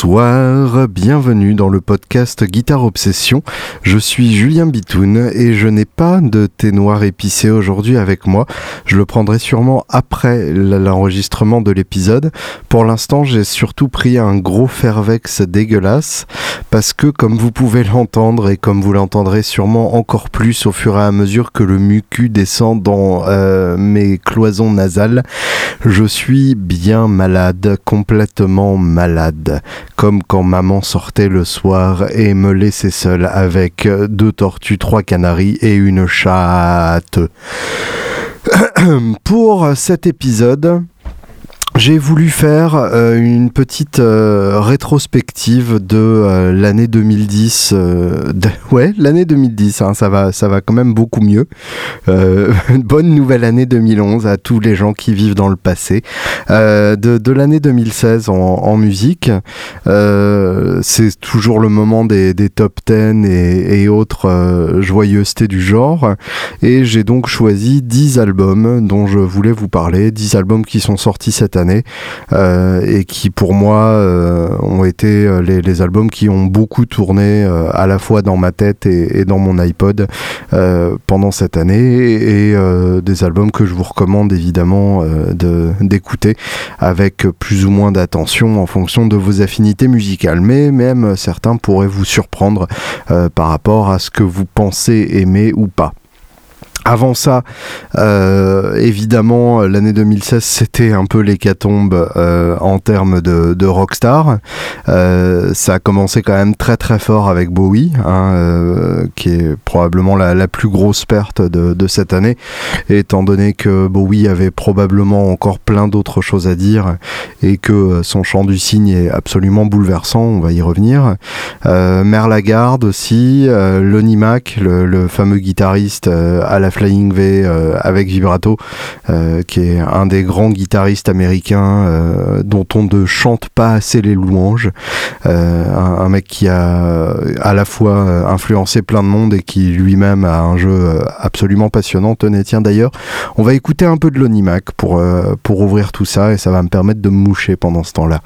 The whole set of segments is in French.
Bonsoir, bienvenue dans le podcast Guitare Obsession. Je suis Julien Bitoun et je n'ai pas de thé noir épicé aujourd'hui avec moi. Je le prendrai sûrement après l'enregistrement de l'épisode. Pour l'instant, j'ai surtout pris un gros Fervex dégueulasse parce que comme vous pouvez l'entendre et comme vous l'entendrez sûrement encore plus au fur et à mesure que le mucu descend dans euh, mes cloisons nasales, je suis bien malade, complètement malade comme quand maman sortait le soir et me laissait seul avec deux tortues, trois canaris et une chatte. Pour cet épisode, j'ai voulu faire euh, une petite euh, rétrospective de euh, l'année 2010. ouais, l'année 2010, hein, ça, va, ça va quand même beaucoup mieux. bonne nouvelle année 2011 à tous les gens qui vivent dans le passé. de, l'année 2016 en, musique, c'est toujours le moment des, des top 10 et, et autres joyeusetés du genre. Et j'ai donc choisi 10 albums dont je voulais vous parler, 10 albums qui sont sortis cette année euh, et qui pour moi euh, ont été euh, les, albums qui ont beaucoup tourné à la fois dans ma tête et, dans mon iPod pendant cette année et des albums que je vous recommande évidemment d'écouter avec plus ou moins d'attention en fonction de vos affinités musicales mais même certains pourraient vous surprendre par rapport à ce que vous pensez aimer ou pas. Avant ça, euh, évidemment, l'année 2016, c'était un peu l'hécatombe euh, en termes de, rockstar. Euh, ça a commencé quand même très très fort avec Bowie, hein, qui est probablement la, plus grosse perte de, cette année, étant donné que Bowie avait probablement encore plein d'autres choses à dire et que son chant du cygne est absolument bouleversant, on va y revenir. Merle Lagarde aussi, Lonnie Mac, le, le fameux guitariste à la Flying V euh, avec vibrato, euh, qui est un des grands guitaristes américains euh, dont on ne chante pas assez les louanges. Un, mec qui a à la fois influencé plein de monde et qui lui-même a un jeu absolument passionnant. Tenez, tiens d'ailleurs, on va écouter un peu de Lonnie Mac pour, pour ouvrir tout ça et ça va me permettre de me moucher pendant ce temps-là.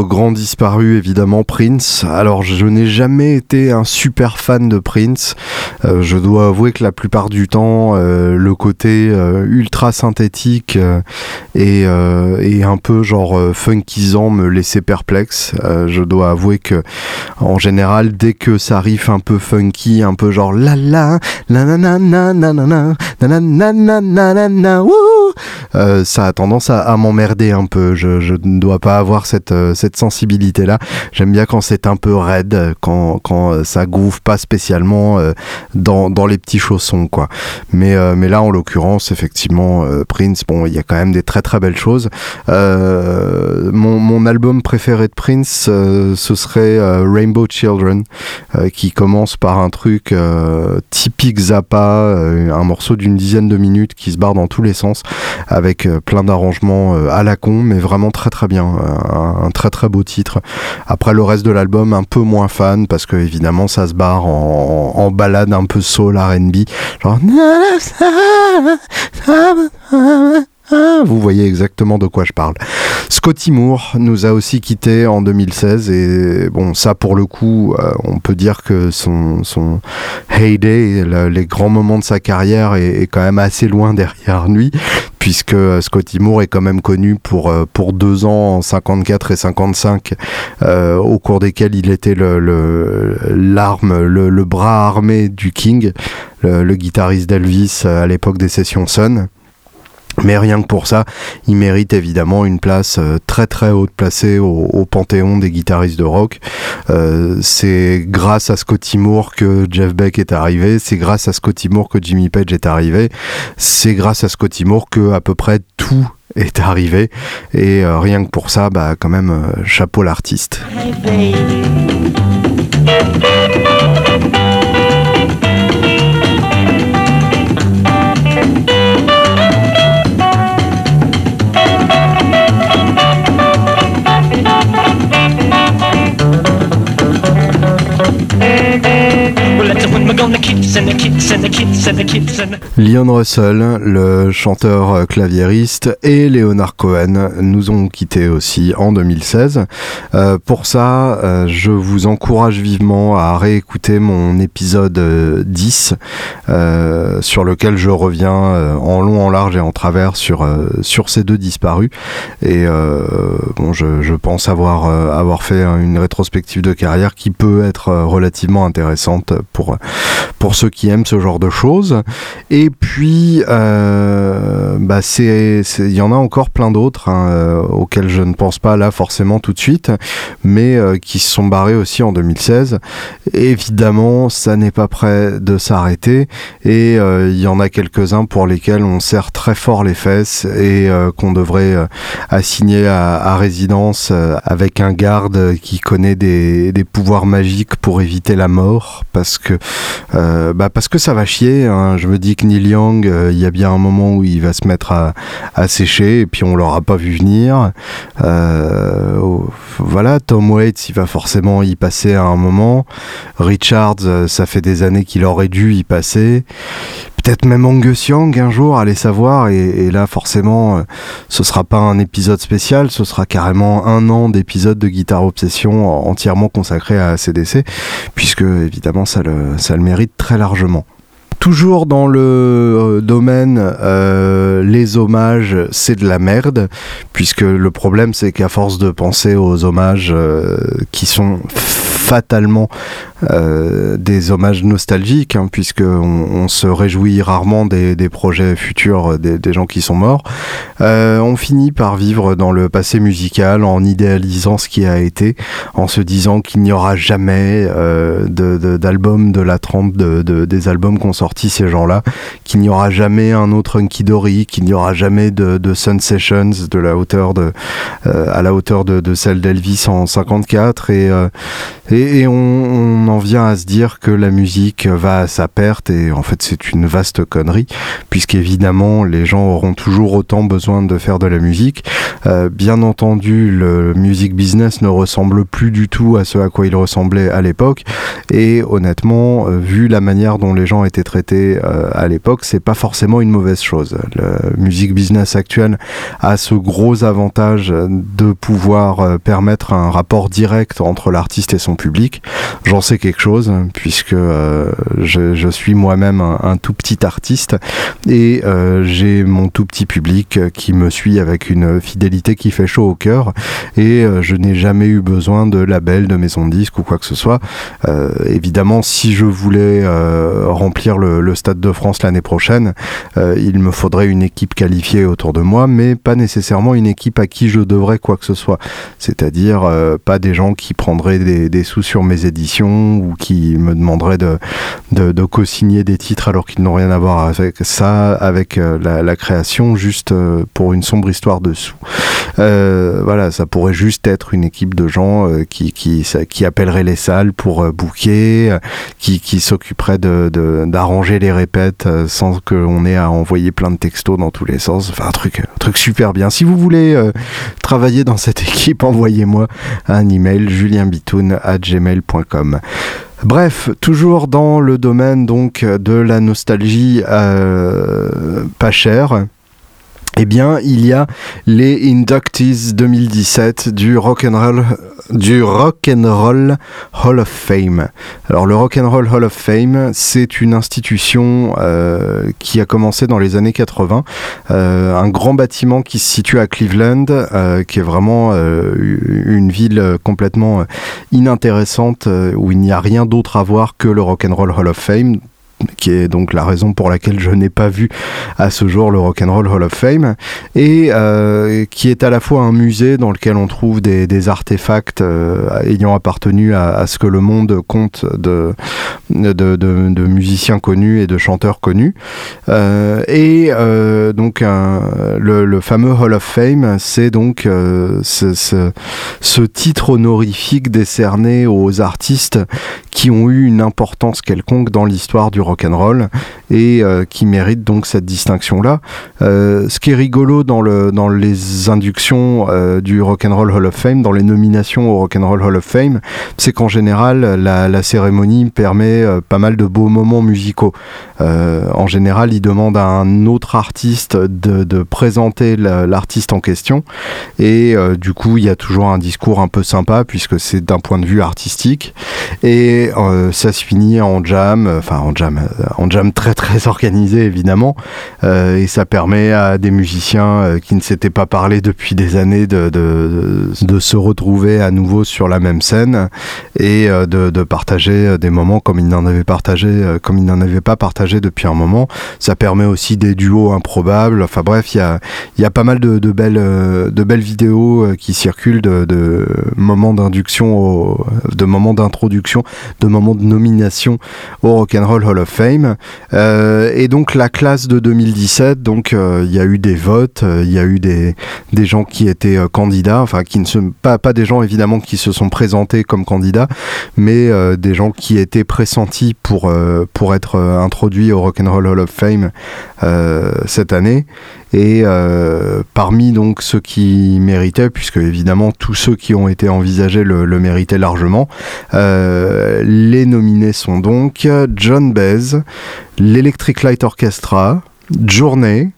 Grand disparu, évidemment, Prince. Alors, je n'ai jamais été un super fan de Prince. Euh, je dois avouer que la plupart du temps, euh, le côté euh, ultra synthétique et, un peu genre funkisant me laissait perplexe. je dois avouer que, en général, dès que ça arrive un peu funky, un peu genre la la, la na na na na na na na na na na na ça a tendance à, à m'emmerder un peu. Je, je ne dois pas avoir cette cette, sensibilité-là. J'aime bien quand c'est un peu raide, quand, quand euh, ça gouffe pas spécialement euh, dans, les petits chaussons, quoi. Mais, mais là, en l'occurrence, effectivement, Prince, bon, il y a quand même des très très belles choses. mon, mon album préféré de Prince, ce serait Rainbow Children, qui commence par un truc typique Zappa, un morceau d'une dizaine de minutes qui se barre dans tous les sens, avec plein d'arrangements à la con, mais vraiment très très bien un très très beau titre. Après le reste de l'album, un peu moins fan parce que évidemment ça se barre en, balade un peu soul R&B, vous voyez exactement de quoi je parle. Scotty Moore nous a aussi quitté en 2016 et bon ça pour le coup euh, on peut dire que son, heyday, les grands moments de sa carrière est, quand même assez loin derrière lui puisque Scotty Moore est quand même connu pour, pour deux ans, 54 et 55, au cours desquels il était l'arme, le, le, bras armé du King, le guitariste d'Elvis à l'époque des sessions Sun. Mais rien que pour ça, il mérite évidemment une place euh, très très haute placée au, panthéon des guitaristes de rock. Euh, c'est grâce à Scotty Moore que Jeff Beck est arrivé, c'est grâce à Scotty Moore que Jimmy Page est arrivé, c'est grâce à Scotty Moore que à peu près tout est arrivé. Et euh, rien que pour ça, bah quand même, chapeau l'artiste. Leon Russell, le chanteur claviériste, et Leonard Cohen nous ont quittés aussi en 2016. Euh, pour ça, euh, je vous encourage vivement à réécouter mon épisode 10, euh, sur lequel je reviens en long, en large et en travers sur, sur ces deux disparus. Et bon, je, je, pense avoir, avoir fait une rétrospective de carrière qui peut être relativement intéressante pour, pour ceux qui aiment ce genre de choses. Et puis, euh, bah c'est, il y en a encore plein d'autres hein, euh, auxquels je ne pense pas là forcément tout de suite, mais euh, qui se sont barrés aussi en 2016. évidemment, ça n'est pas prêt de s'arrêter et il y en a quelques-uns pour lesquels on serre très fort les fesses et qu'on devrait assigner à, résidence avec un garde qui connaît des pouvoirs magiques pour éviter la mort parce que euh, bah parce que ça va chier. Hein. Je me dis que Neil Young, euh, il y a bien un moment où il va se mettre à, sécher et puis on l'aura pas vu venir. Euh, voilà, Tom Waits, il va forcément y passer à un moment. Richards, ça fait des années qu'il aurait dû y passer peut-être même Angus Young un jour, allez savoir. Et, là, forcément, euh, ce sera pas un épisode spécial, ce sera carrément un an d'épisodes de Guitare Obsession entièrement consacré à CDC, puisque évidemment, ça le, ça le mérite très largement. Toujours dans le euh, domaine, euh, les hommages, c'est de la merde, puisque le problème, c'est qu'à force de penser aux hommages qui sont fatalement euh, des hommages nostalgiques, hein, puisque on, se réjouit rarement des, projets futurs des, gens qui sont morts. Euh, on finit par vivre dans le passé musical en idéalisant ce qui a été, en se disant qu'il n'y aura jamais euh, d'albums de, la trempe de, des albums qu'ont sorti ces gens-là, qu'il n'y aura jamais un autre Hunky Dory, qu'il n'y aura jamais de, Sun Sessions de la hauteur à la hauteur de, celle d'Elvis en 54 et, et, on, on en vient à se dire que la musique va à sa perte et en fait c'est une vaste connerie puisqu'évidemment les gens auront toujours autant besoin de faire de la musique. Euh, bien entendu le music business ne ressemble plus du tout à ce à quoi il ressemblait à l'époque et honnêtement euh, vu la manière dont les gens étaient traités euh, à l'époque c'est pas forcément une mauvaise chose. Le music business actuel a ce gros avantage de pouvoir permettre un rapport direct entre l'artiste et son public. J'en sais quelque chose, puisque euh, je, suis moi-même un, tout petit artiste et euh, j'ai mon tout petit public qui me suit avec une fidélité qui fait chaud au cœur et euh, je n'ai jamais eu besoin de label, de maison de disque ou quoi que ce soit. évidemment, si je voulais remplir le, Stade de France l'année prochaine, il me faudrait une équipe qualifiée autour de moi, mais pas nécessairement une équipe à qui je devrais quoi que ce soit. C'est-à-dire pas des gens qui prendraient des sous sur mes éditions ou qui me demanderaient de, de, co-signer des titres alors qu'ils n'ont rien à voir avec ça, avec euh, la, création, juste euh, pour une sombre histoire dessous. Euh, voilà, ça pourrait juste être une équipe de gens qui, qui, qui appelleraient les salles pour booker, qui, qui s'occuperaient d'arranger de, les répètes sans qu'on ait à envoyer plein de textos dans tous les sens. Enfin, un truc, un truc super bien. Si vous voulez travailler dans cette équipe, envoyez-moi un email julienbitoun à gmail.com. Bref, toujours dans le domaine donc de la nostalgie euh, pas chère. Eh bien, il y a les Inductees 2017 du Rock and Roll Hall of Fame. Alors le Rock and Roll Hall of Fame, c'est une institution euh, qui a commencé dans les années 80, euh, un grand bâtiment qui se situe à Cleveland, euh, qui est vraiment une ville complètement inintéressante où il n'y a rien d'autre à voir que le Rock and Roll Hall of Fame qui est donc la raison pour laquelle je n'ai pas vu à ce jour le Rock'n'Roll Hall of Fame, et euh, qui est à la fois un musée dans lequel on trouve des, artefacts euh, ayant appartenu à, ce que le monde compte de, musiciens connus et de chanteurs connus. Euh, et donc le, fameux Hall of Fame, c'est donc ce, ce titre honorifique décerné aux artistes qui ont eu une importance quelconque dans l'histoire du rock roll et euh, qui mérite donc cette distinction-là. Euh, ce qui est rigolo dans, le, dans les inductions euh, du Rock'n'Roll Hall of Fame, dans les nominations au Rock'n'Roll Hall of Fame, c'est qu'en général, la, cérémonie permet pas mal de beaux moments musicaux. en général, il demande à un autre artiste de présenter l'artiste en question et du coup, il y a toujours un discours un peu sympa puisque c'est d'un point de vue artistique et ça se finit en jam, enfin en jam, en jam très très organisé évidemment, euh, et ça permet à des musiciens euh, qui ne s'étaient pas parlé depuis des années de, de, se retrouver à nouveau sur la même scène et euh, de, de, partager des moments comme ils n'en avaient partagé, comme ils n'en avaient pas partagé depuis un moment. Ça permet aussi des duos improbables. Enfin bref, il y a, y a pas mal de, belles, de belles vidéos qui circulent de, moments d'induction, de moments d'introduction, de moments de nomination au Rock'n'Roll Hall of Fame. Euh, et donc la classe de 2017, donc euh, il y a eu des votes, euh, il y a eu des, gens qui étaient candidats, enfin qui ne sont pas, pas des gens évidemment qui se sont présentés comme candidats, mais des gens qui étaient pressentis pour, pour être introduits au Rock'n'Roll Hall of Fame cette année. Et parmi donc ceux qui méritaient, puisque évidemment tous ceux qui ont été envisagés le, méritaient largement, les nominés sont donc John Baez, l'Electric Light Orchestra, Journée,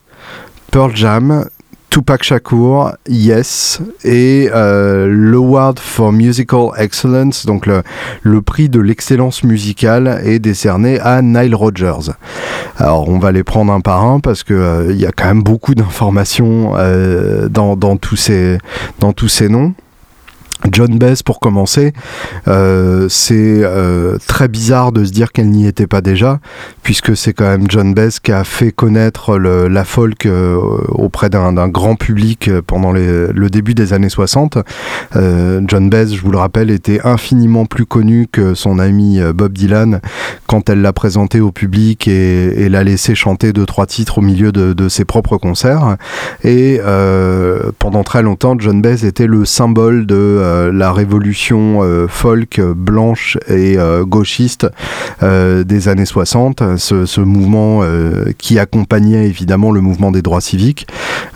Pearl Jam, Tupac Shakur, Yes, et euh, l'Award for Musical Excellence, donc le, prix de l'excellence musicale, est décerné à Nile Rodgers. Alors on va les prendre un par un parce que euh, y a quand même beaucoup d'informations euh, dans, dans tous ces noms. John Bess, pour commencer, euh, c'est euh, très bizarre de se dire qu'elle n'y était pas déjà, puisque c'est quand même John Bess qui a fait connaître la folk euh, auprès d'un grand public pendant le début des années 60. John Bess, je vous le rappelle, était infiniment plus connu que son ami Bob Dylan quand elle l'a présenté au public et, l'a laissé chanter deux trois titres au milieu de, de ses propres concerts. Et pendant très longtemps, John Bess était le symbole de euh, la révolution euh, folk blanche et euh, gauchiste des années 60, ce, mouvement qui accompagnait évidemment le mouvement des droits civiques,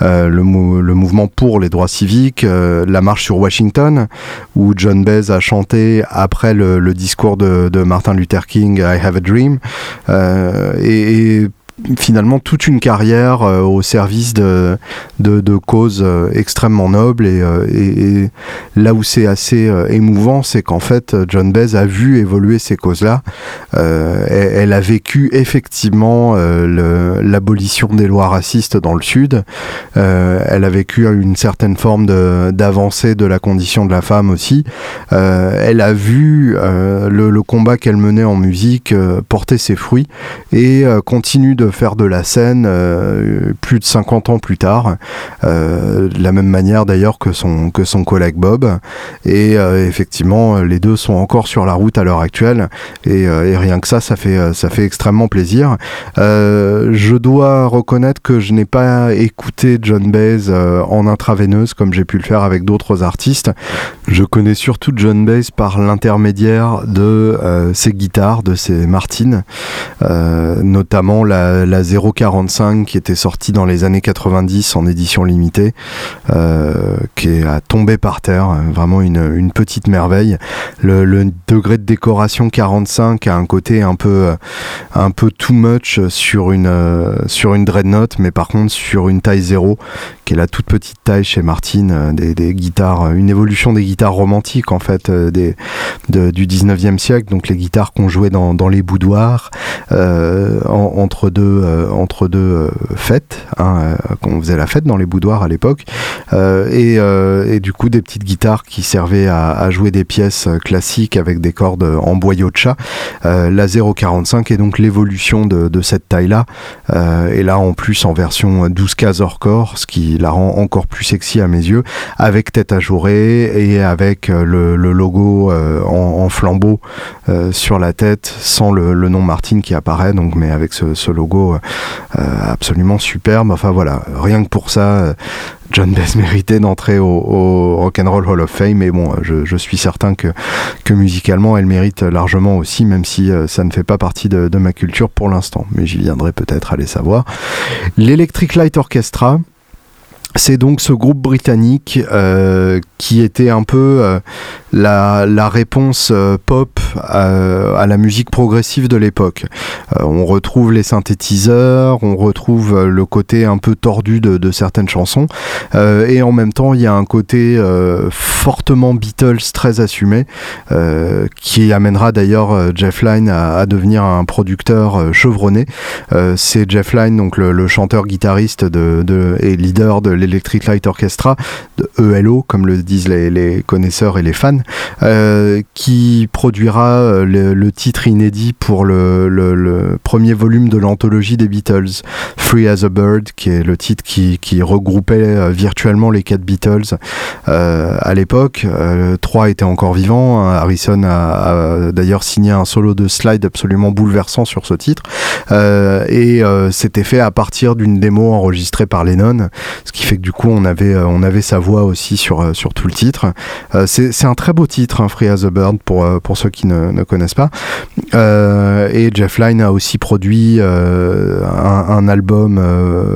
le, mouvement pour les droits civiques, la marche sur Washington, où John Baez a chanté après le, discours de, Martin Luther King, I Have a Dream, et finalement toute une carrière euh, au service de, de, causes euh, extrêmement nobles euh, et, là où c'est assez émouvant c'est qu'en fait John Baez a vu évoluer ces causes-là. Elle, a vécu effectivement l'abolition des lois racistes dans le sud. Elle a vécu une certaine forme d'avancée de, la condition de la femme aussi. Elle a vu le, le, combat qu'elle menait en musique porter ses fruits et continue de faire de la scène euh, plus de 50 ans plus tard, euh, de la même manière d'ailleurs que son, que son collègue Bob. Et euh, effectivement, les deux sont encore sur la route à l'heure actuelle. Et, rien que ça, ça fait, ça fait extrêmement plaisir. je dois reconnaître que je n'ai pas écouté John Baez en intraveineuse comme j'ai pu le faire avec d'autres artistes. Je connais surtout John Baez par l'intermédiaire de ses guitares, de ses Martines, notamment la la 045 qui était sortie dans les années 90 en édition limitée, qui est à tomber par terre, vraiment une, une petite merveille. Le, degré de décoration 45 a un côté un peu, un peu too much sur une, sur une dreadnought, mais par contre sur une taille 0 qui est la toute petite taille chez Martin, euh, des, guitares, euh, une évolution des guitares romantiques en fait euh, des, du 19e siècle, donc les guitares qu'on jouait dans, les boudoirs entre deux, entre deux fêtes, hein, quand on faisait la fête dans les boudoirs à l'époque, et, du coup des petites guitares qui servaient à, jouer des pièces classiques avec des cordes en boyau de chat. la 045 est donc l'évolution de, cette taille-là, et là en plus en version 12 cases hors corps, ce qui la rend encore plus sexy à mes yeux, avec tête ajourée et avec euh, le, logo euh, en, flambeau euh, sur la tête, sans le, nom Martin qui apparaît, donc mais avec ce, logo absolument superbe. Enfin voilà, rien que pour ça. John Baez méritait d'entrer au, Rock'n'Roll Hall of Fame, mais bon, je, suis certain que, musicalement, elle mérite largement aussi, même si ça ne fait pas partie de, ma culture pour l'instant. Mais j'y viendrai peut-être, allez savoir. L'Electric Light Orchestra, c'est donc ce groupe britannique euh, qui était un peu euh, la, réponse euh, pop à, la musique progressive de l'époque. on retrouve les synthétiseurs, on retrouve le côté un peu tordu de, certaines chansons, et en même temps il y a un côté fortement Beatles très assumé, qui amènera d'ailleurs Jeff Lynne à, devenir un producteur chevronné. C'est Jeff Lynne, donc le, chanteur-guitariste et leader de l'Electric Light Orchestra, de ELO, comme le disent les, connaisseurs et les fans, euh, qui produira euh, le, titre inédit pour le, premier volume de l'anthologie des Beatles, Free as a Bird, qui est le titre qui, regroupait euh, virtuellement les quatre Beatles à l'époque. trois étaient encore vivants. Harrison a, d'ailleurs signé un solo de slide absolument bouleversant sur ce titre. et c'était fait à partir d'une démo enregistrée par Lennon, ce qui fait que du coup on avait, on avait sa voix aussi sur, sur tout le titre. Euh, c'est un très beau titre, hein, Free as a Bird, pour, euh, pour ceux qui ne, connaissent pas. Euh, et Jeff Lynne a aussi produit un, album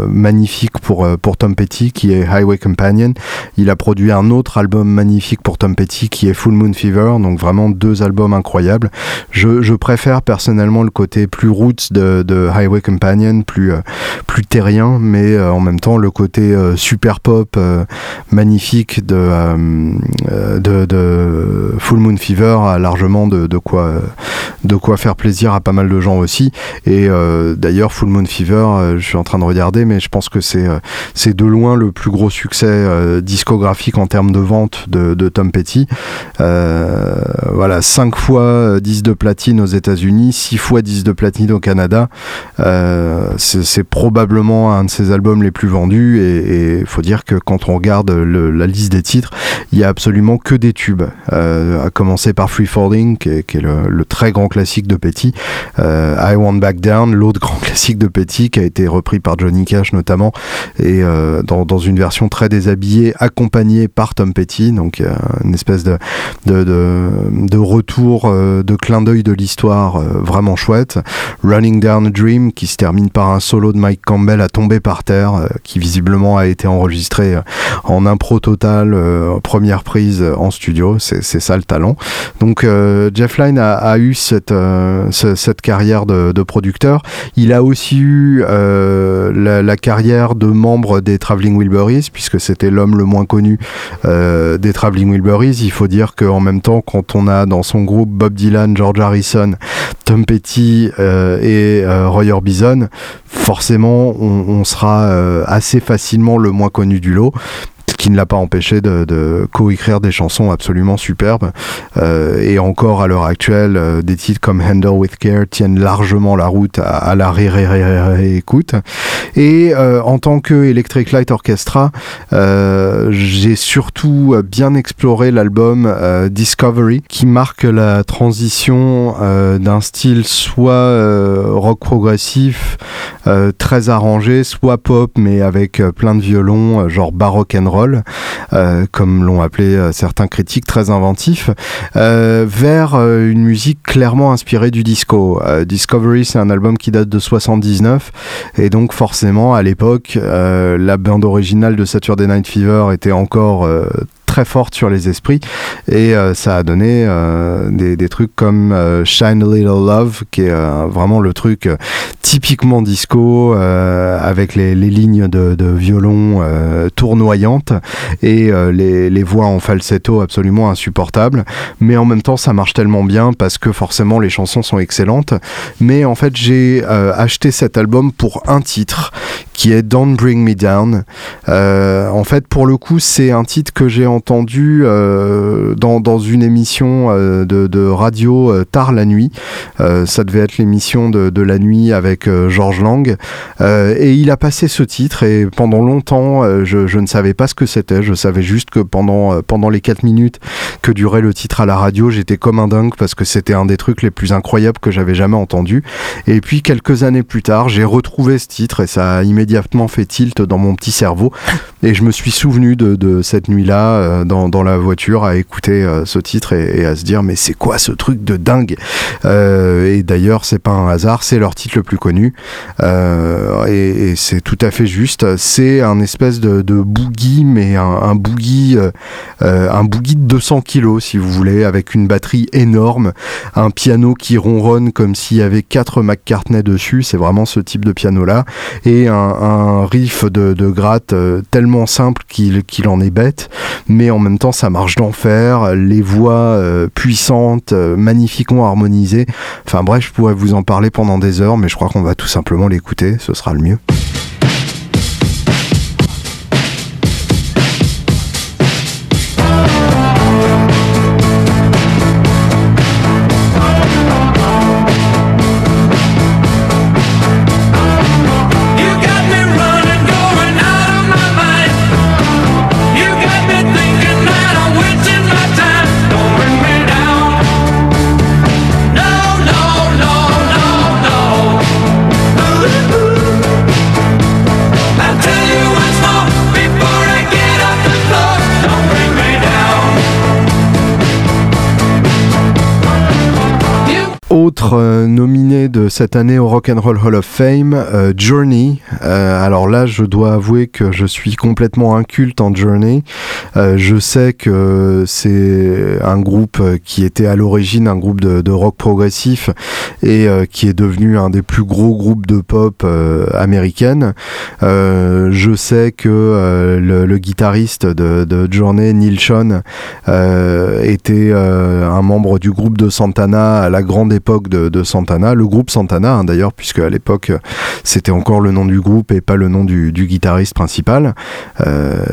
magnifique pour, pour Tom Petty, qui est Highway Companion. Il a produit un autre album magnifique pour Tom Petty, qui est Full Moon Fever. Donc vraiment deux albums incroyables. Je, préfère personnellement le côté plus roots de, Highway Companion, plus, terrien, mais en même temps le côté super pop magnifique de, euh, Full Moon Fever a largement de, quoi, quoi faire plaisir à pas mal de gens aussi. Et euh, d'ailleurs, Full Moon Fever, euh, je suis en train de regarder, mais je pense que c'est c'est de loin le plus gros succès discographique en termes de vente de, Tom Petty. voilà, 5 fois 10 de platine aux États-Unis, 6 fois 10 de platine au Canada. c'est probablement un de ses albums les plus vendus et il faut dire que quand on regarde la liste des titres, il y a absolument que des tubes, euh, à commencer par Free Falling, qui est, le, très grand classique de Petty, euh, I Want Back Down, l'autre grand classique de Petty, qui a été repris par Johnny Cash notamment, et euh, dans, une version très déshabillée, accompagnée par Tom Petty, donc une espèce de, de, retour, de clin d'œil de l'histoire vraiment chouette. Running Down a Dream, qui se termine par un solo de Mike Campbell à tomber par terre, qui visiblement a été enregistré en impro total, première prise en studio, c'est ça le talent. Donc euh, Jeff Lynne a, eu cette, euh, cette carrière de, producteur. Il a aussi eu euh, la, carrière de membre des Traveling Wilburys, puisque c'était l'homme le moins connu des Traveling Wilburys. Il faut dire qu'en même temps, quand on a dans son groupe Bob Dylan, George Harrison, Tom Petty et Roy Orbison, forcément on, sera assez facilement le moins connu du lot qui ne l'a pas empêché de, de co-écrire des chansons absolument superbes. Euh, et encore à l'heure actuelle, euh, des titres comme Handle with Care tiennent largement la route à, la réécoute. Et euh, en tant que Electric Light Orchestra, j'ai surtout bien exploré l'album Discovery, qui marque la transition d'un style soit rock progressif, très arrangé, soit pop, mais avec plein de violons, genre baroque and roll. Roll, comme l'ont appelé certains critiques très inventifs, vers une musique clairement inspirée du disco. Discovery, c'est un album qui date de 79, et donc forcément, à l'époque, la bande originale de Saturday Night Fever était encore très forte sur les esprits. Et euh, ça a donné euh, des, trucs comme euh, Shine a Little Love qui est vraiment le truc typiquement disco avec les, lignes de, violon tournoyantes et les, voix en falsetto absolument insupportables. Mais en même temps ça marche tellement bien parce que forcément les chansons sont excellentes. Mais en fait j'ai acheté cet album pour un titre qui est Don't Bring Me Down. En fait pour le coup c'est un titre que j'ai entendu entendu euh, dans, une émission euh, de, radio euh, tard la nuit. ça devait être l'émission de, la nuit avec Georges Lang. et il a passé ce titre et pendant longtemps, je, ne savais pas ce que c'était. Je savais juste que pendant, pendant les 4 minutes que durait le titre à la radio, j'étais comme un dingue parce que c'était un des trucs les plus incroyables que j'avais jamais entendu. Et puis quelques années plus tard, j'ai retrouvé ce titre et ça a immédiatement fait tilt dans mon petit cerveau. Et je me suis souvenu de cette nuit-là euh, dans, la voiture à écouter euh, ce titre et, à se dire mais c'est quoi ce truc de dingue? Euh, Et d'ailleurs c'est pas un hasard, c'est leur titre le plus connu et, c'est tout à fait juste. C'est un espèce de, boogie mais un, boogie un boogie de 200 kilos si vous voulez avec une batterie énorme, un piano qui ronronne comme s'il y avait quatre McCartney dessus. C'est vraiment ce type de piano là et un, riff de, gratte tellement simple qu'il en est bête mais en même temps ça marche d'enfer, les voix euh, puissantes, euh, magnifiquement harmonisées. Enfin bref, je pourrais vous en parler pendant des heures, mais je crois qu'on va tout simplement l'écouter, ce sera le mieux. Euh, nominé de cette année au Rock and Roll Hall of Fame, euh, Journey. Euh, alors là, je dois avouer que je suis complètement inculte en Journey. je sais que c'est un groupe qui était à l'origine un groupe de, rock progressif et qui est devenu un des plus gros groupes de pop américaine. je sais que le, guitariste de, de, Journey, Neil Sean, était un membre du groupe de Santana à la grande époque de, Santana, le groupe Santana hein, d'ailleurs, puisque à l'époque c'était encore le nom du groupe et pas le nom du, guitariste principal, euh,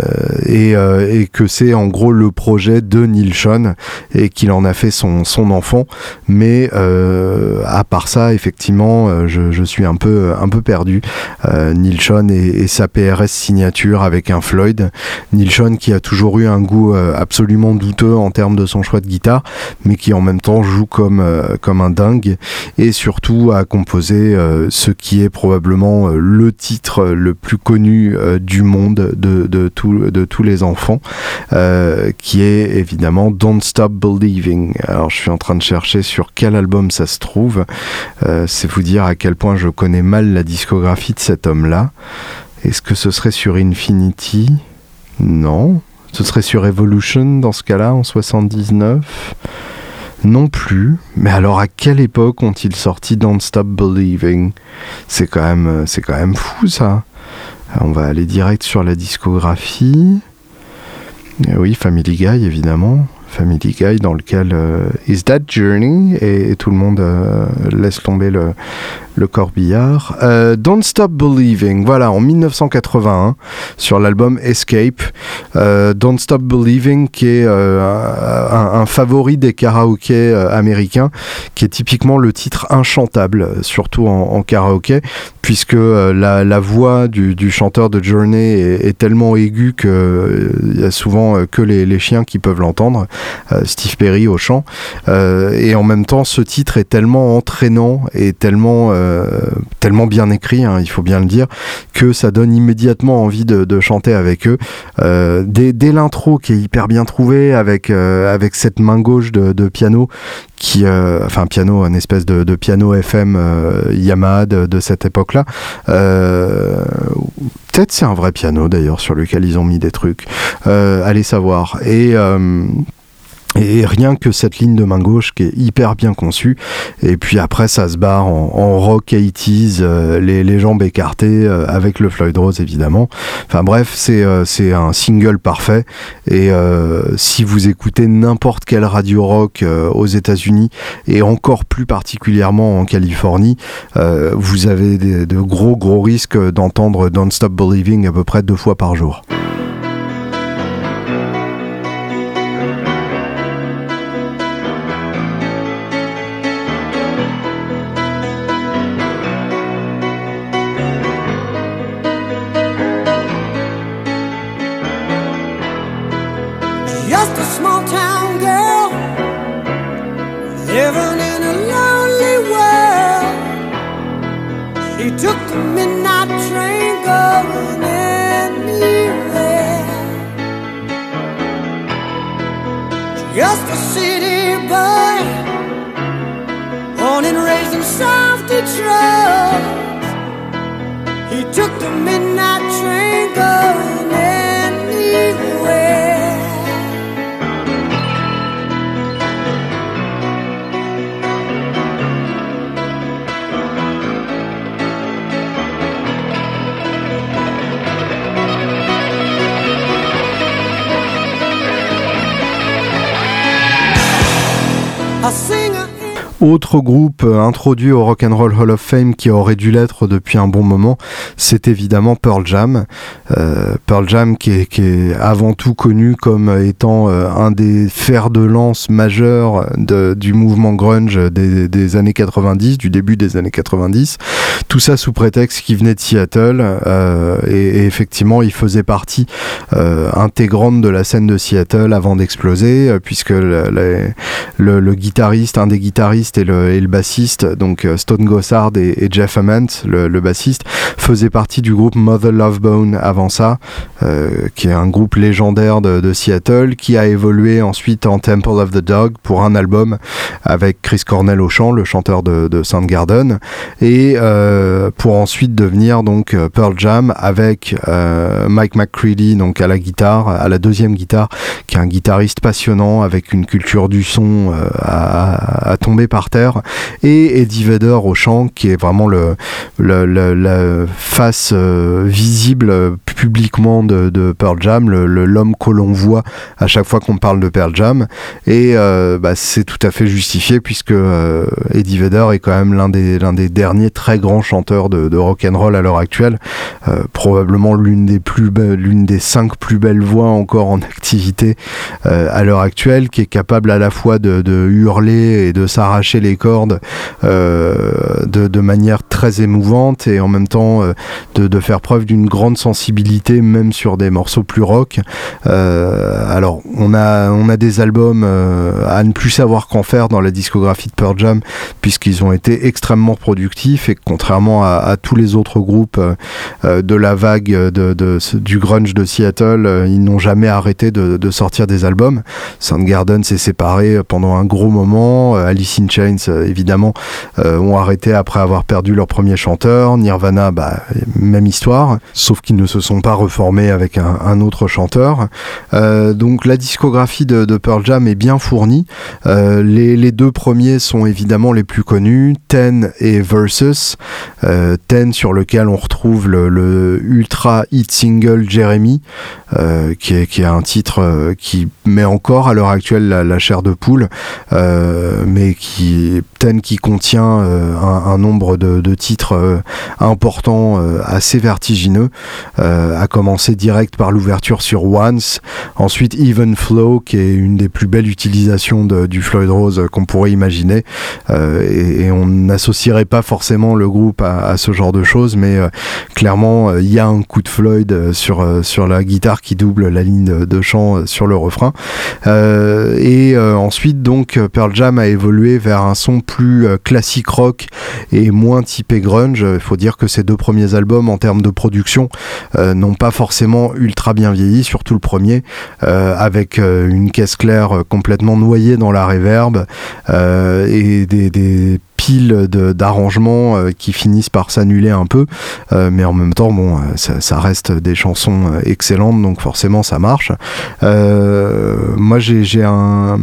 euh, et, que c'est en gros le projet de Neil Sean et qu'il en a fait son, enfant. Mais euh, à part ça, effectivement, je, suis un peu, un peu perdu. Neil Sean et, sa PRS signature avec un Floyd. Neil Sean qui a toujours eu un goût absolument douteux en termes de son choix de guitare, mais qui en même temps joue comme, comme un dingue et surtout à composer euh, ce qui est probablement euh, le titre le plus connu euh, du monde de, de, de tous les enfants, qui est évidemment Don't Stop Believing. Alors je suis en train de chercher sur quel album ça se trouve. C'est vous dire à quel point je connais mal la discographie de cet homme-là. Est-ce que ce serait sur Infinity? Non. Ce serait sur Evolution dans ce cas-là en 79 non plus. Mais alors à quelle époque ont-ils sorti Don't Stop Believing? C'est quand même euh, c'est quand même fou ça. Euh, on va aller direct sur la discographie. Euh, oui, Family Guy évidemment. Family Guy dans lequel Is That Journey? Et, tout le monde laisse tomber le, le corbillard. Euh, Don't Stop Believing, voilà, en 1981, sur l'album Escape. Euh, Don't Stop Believing, qui est euh, un, favori des karaokés américains, qui est typiquement le titre inchantable, surtout en, karaoké, puisque la, voix du, chanteur de Journey est, tellement aiguë qu'il il y a souvent que les chiens qui peuvent l'entendre. Steve Perry au chant. et en même temps, ce titre est tellement entraînant et tellement, tellement bien écrit, hein, il faut bien le dire, que ça donne immédiatement envie de, chanter avec eux. dès, dès l'intro qui est hyper bien trouvé avec, avec cette main gauche de, piano qui, euh, enfin piano, une espèce de, piano FM euh, Yamaha de, cette époque-là. Euh, peut-être c'est un vrai piano d'ailleurs sur lequel ils ont mis des trucs. allez savoir. Et et rien que cette ligne de main gauche qui est hyper bien conçue. Et puis après, ça se barre en, rock 80s, euh, les, jambes écartées, euh, avec le Floyd Rose évidemment. Enfin bref, c'est euh, c'est un single parfait. Et si vous écoutez n'importe quelle radio rock aux États-Unis, et encore plus particulièrement en Californie, vous avez de gros gros risques d'entendre Don't Stop Believing à peu près deux fois par jour. off the drugs. He took the midnight train, goes. Autre groupe euh, introduit au Rock and Roll Hall of Fame qui aurait dû l'être depuis un bon moment, c'est évidemment Pearl Jam. Euh, Pearl Jam qui est, avant tout connu comme étant euh, un des fers de lance majeurs du mouvement grunge des, années 90, du début des années 90. Tout ça sous prétexte qu'il venait de Seattle et, effectivement il faisait partie intégrante de la scène de Seattle avant d'exploser puisque le guitariste, un des guitaristes et le, bassiste, donc euh, Stone Gossard et, Jeff Ament, le, bassiste, faisaient partie du groupe Mother Love Bone avant ça, euh, qui est un groupe légendaire de, Seattle, qui a évolué ensuite en Temple of the Dog pour un album avec Chris Cornell au chant, le chanteur de, de Soundgarden, et euh, pour ensuite devenir donc Pearl Jam avec Mike McCready donc à la guitare, à la deuxième guitare, qui est un guitariste passionnant avec une culture du son à tomber par terre, et Eddie Vedder au chant, qui est vraiment la face euh, visible euh, publiquement de, Pearl Jam, l'homme que l'on voit à chaque fois qu'on parle de Pearl Jam, et euh, bah, c'est tout à fait justifié puisque Eddie Vedder est quand même l'un des, l'un des derniers très grands chanteurs de, de rock and roll à l'heure actuelle, probablement l'une des plus l'une des cinq plus belles voix encore en activité à l'heure actuelle, qui est capable à la fois de hurler et de s'arracher les cordes euh, de, manière très émouvante et en même temps euh, de, faire preuve d'une grande sensibilité même sur des morceaux plus rock. Euh, alors on a, on a des albums à ne plus savoir qu'en faire dans la discographie de Pearl Jam puisqu'ils ont été extrêmement productifs et contrairement à, tous les autres groupes de la vague du grunge de Seattle, ils n'ont jamais arrêté de, sortir des albums. Soundgarden s'est séparé pendant un gros moment, Alice in Euh, évidemment, euh, ont arrêté après avoir perdu leur premier chanteur. Nirvana, bah, même histoire, sauf qu'ils ne se sont pas reformés avec un, autre chanteur. Euh, donc la discographie de, Pearl Jam est bien fournie. Les, deux premiers sont évidemment les plus connus, Ten et Versus. Ten sur lequel on retrouve le, ultra hit single Jeremy, qui est, qui, est, un titre qui met encore à l'heure actuelle la, chair de poule, mais qui Ten qui contient euh, un, nombre de, titres euh, importants, euh, assez vertigineux. à commencer direct par l'ouverture sur Once, ensuite Even Flow, qui est une des plus belles utilisations de, du Floyd Rose qu'on pourrait imaginer, et, on n'associerait pas forcément le groupe à, ce genre de choses, mais clairement, il y a un coup de Floyd sur, sur la guitare qui double la ligne de chant sur le refrain. et ensuite, donc, Pearl Jam a évolué vers un son plus classique rock et moins typé grunge. Il faut dire que ces deux premiers albums, en termes de production, euh, n'ont pas forcément ultra bien vieilli, surtout le premier, euh, avec euh, une caisse claire complètement noyée dans la réverb et des piles d'arrangements euh, qui finissent par s'annuler un peu, euh, mais en même temps, bon, euh, ça, reste des chansons excellentes, donc forcément ça marche. moi, j'ai un,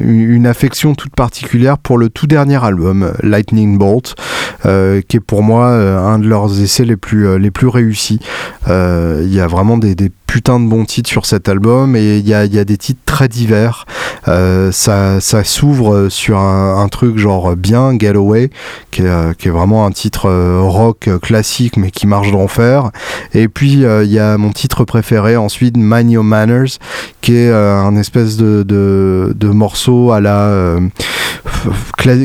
une affection toute particulière pour le tout dernier album, Lightning Bolt, qui est pour moi un de leurs essais les plus, les plus réussis. Il y a vraiment des, des putain de bons titres sur cet album et il y a, des titres très divers. Euh, ça, s'ouvre sur un, truc genre bien Galloway, qui est, est vraiment un titre euh, rock classique mais qui marche d'enfer. Et puis euh, il y a mon titre préféré ensuite, Mind Manners, qui est un espèce de, morceau à la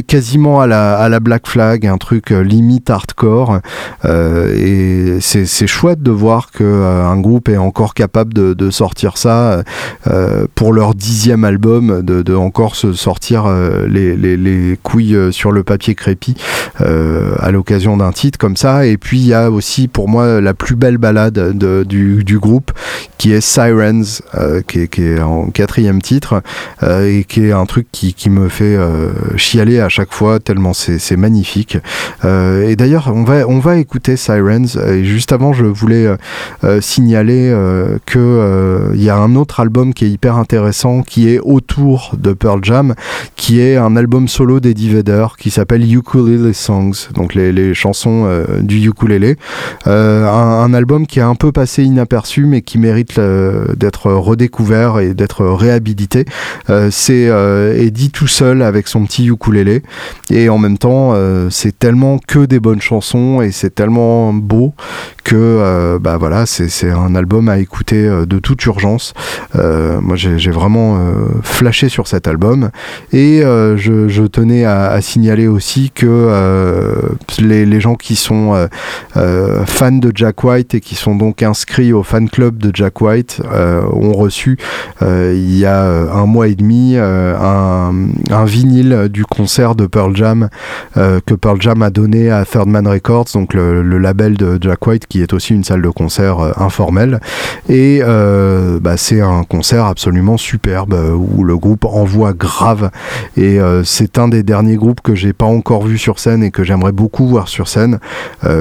quasiment à la, à la Black Flag, un truc limite hardcore. et c'est chouette de voir que un groupe est encore capable de, sortir ça euh, pour leur dixième album, de, encore se sortir euh, les, couilles euh, sur le papier crépi à l'occasion d'un titre comme ça. Et puis il y a aussi pour moi la plus belle balade du, groupe qui est Sirens, qui, est, en quatrième titre et qui est un truc qui, me fait chialer à chaque fois tellement c'est magnifique. et d'ailleurs on va, on va écouter Sirens et juste avant je voulais signaler qu'il euh, y a un autre album qui est hyper intéressant qui est autour de Pearl Jam, qui est un album solo d'Eddie Vedder qui s'appelle Ukulele Songs, donc les, chansons euh, du ukulélé. Euh, un, album qui est un peu passé inaperçu mais qui mérite d'être redécouvert et d'être réhabilité. c'est Eddie tout seul avec son petit ukulélé et en même temps c'est tellement que des bonnes chansons et c'est tellement beau que bah voilà c'est un album à écouter euh, de toute urgence. Euh, moi, j'ai vraiment euh, flashé sur cet album et je, tenais à, signaler aussi que les, gens qui sont fans de Jack White et qui sont donc inscrits au fan club de Jack White ont reçu il y a un mois et demi un, vinyle du concert de Pearl Jam que Pearl Jam a donné à Third Man Records, donc le, le label de Jack White qui est aussi une salle de concert informelle. Et euh, bah, c'est un concert absolument superbe euh, où le groupe envoie grave. Et euh, c'est un des derniers groupes que j'ai pas encore vu sur scène et que j'aimerais beaucoup voir sur scène,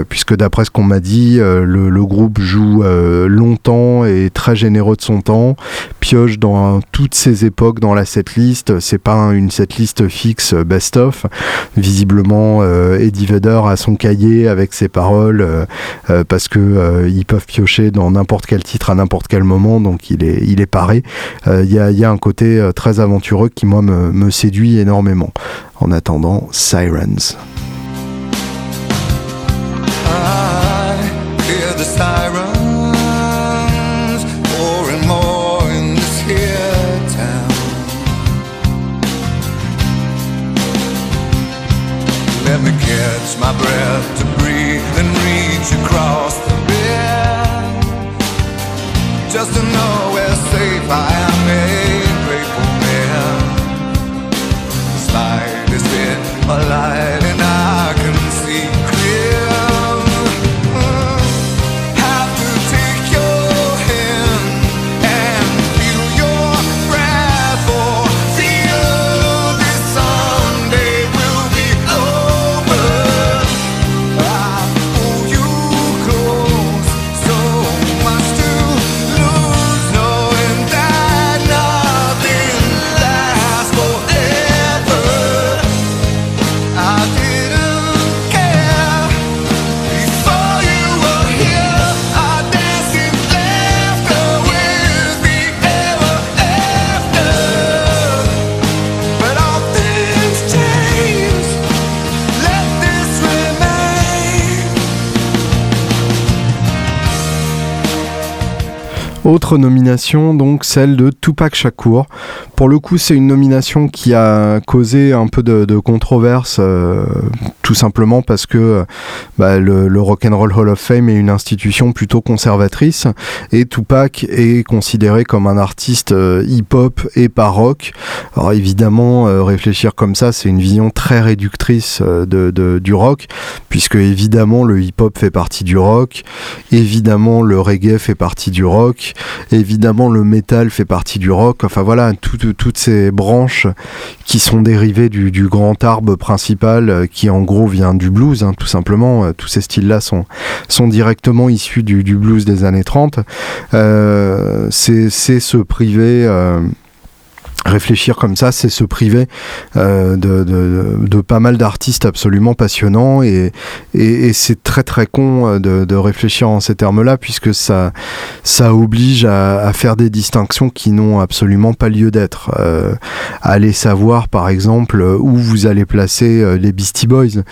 puisque d'après ce qu'on m'a dit, le, groupe joue longtemps et très généreux de son temps, pioche dans toutes ses époques dans la setlist. C'est pas une setlist fixe best-of. Visiblement, Eddie Vedder a son cahier avec ses paroles parce que ils peuvent piocher dans n'importe quel titre à n'importe quel moment, donc il est, il est paré. Euh, il y, a, un côté euh, très aventureux qui, moi, me, séduit énormément. En attendant, Sirens. Let my breath to breathe and reach across the bed just to know we're safe. I am a grateful man. The slightest bit of light. Autre nomination, donc celle de Tupac Shakur. Pour le coup, c'est une nomination qui a causé un peu de, controverse, euh, tout simplement parce que bah, le, Rock'n'Roll Hall of Fame est une institution plutôt conservatrice et Tupac est considéré comme un artiste euh, hip-hop et pas rock. Alors évidemment, euh, réfléchir comme ça, c'est une vision très réductrice de, du rock, puisque évidemment le hip-hop fait partie du rock, évidemment le reggae fait partie du rock, Évidemment, le métal fait partie du rock. Enfin voilà, toutes ces branches qui sont dérivées du, grand arbre principal, euh, qui en gros vient du blues, hein, tout simplement. Euh, tous ces styles-là sont, sont directement issus du, blues des années 30. Euh, c'est se priver réfléchir comme ça, c'est se priver euh, de, de, pas mal d'artistes absolument passionnants et, et, c'est très très con euh, de, réfléchir en ces termes-là puisque ça, ça oblige à, faire des distinctions qui n'ont absolument pas lieu d'être. Euh, allez savoir par exemple où vous allez placer euh, les Beastie Boys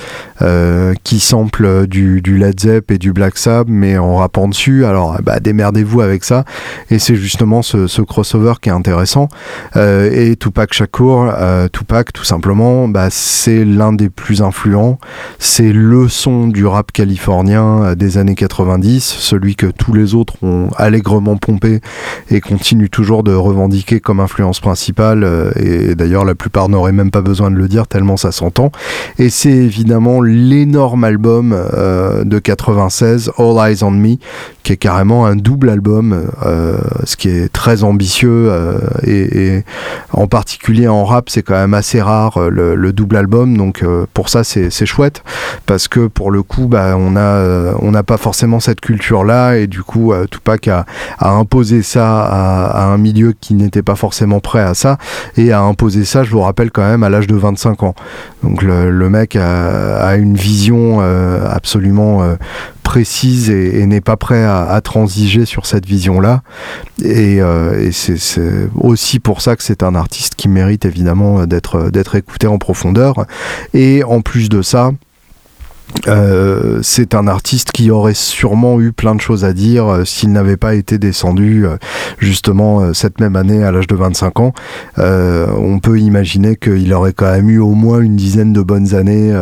qui samplent du, du, Led Zepp et du Black Sabbath mais en rappant dessus, alors bah, démerdez-vous avec ça et c'est justement ce, ce, crossover qui est intéressant. Euh, et Tupac Shakur, euh, Tupac tout simplement, bah, c'est l'un des plus influents. C'est le son du rap californien euh, des années 90, celui que tous les autres ont allègrement pompé et continuent toujours de revendiquer comme influence principale. et d'ailleurs, la plupart n'auraient même pas besoin de le dire tellement ça s'entend. Et c'est évidemment l'énorme album de 96, All Eyes on Me, qui est carrément un double album, ce qui est très ambitieux et en particulier en rap, c'est quand même assez rare euh, le, double album, donc euh, pour ça c'est chouette parce que pour le coup, bah, euh, on n'a pas forcément cette culture là et du coup Tupac a, imposé ça à, un milieu qui n'était pas forcément prêt à ça et a imposé ça, je vous rappelle quand même à l'âge de 25 ans. Donc le, mec a, une vision absolument précise et, n'est pas prêt à, transiger sur cette vision-là. Et, et c'est aussi pour ça que c'est un artiste qui mérite évidemment d'être écouté en profondeur. Et en plus de ça, euh, c'est un artiste qui aurait sûrement eu plein de choses à dire euh, s'il n'avait pas été descendu euh, justement cette même année à l'âge de 25 ans. on peut imaginer qu'il aurait quand même eu au moins une dizaine de bonnes années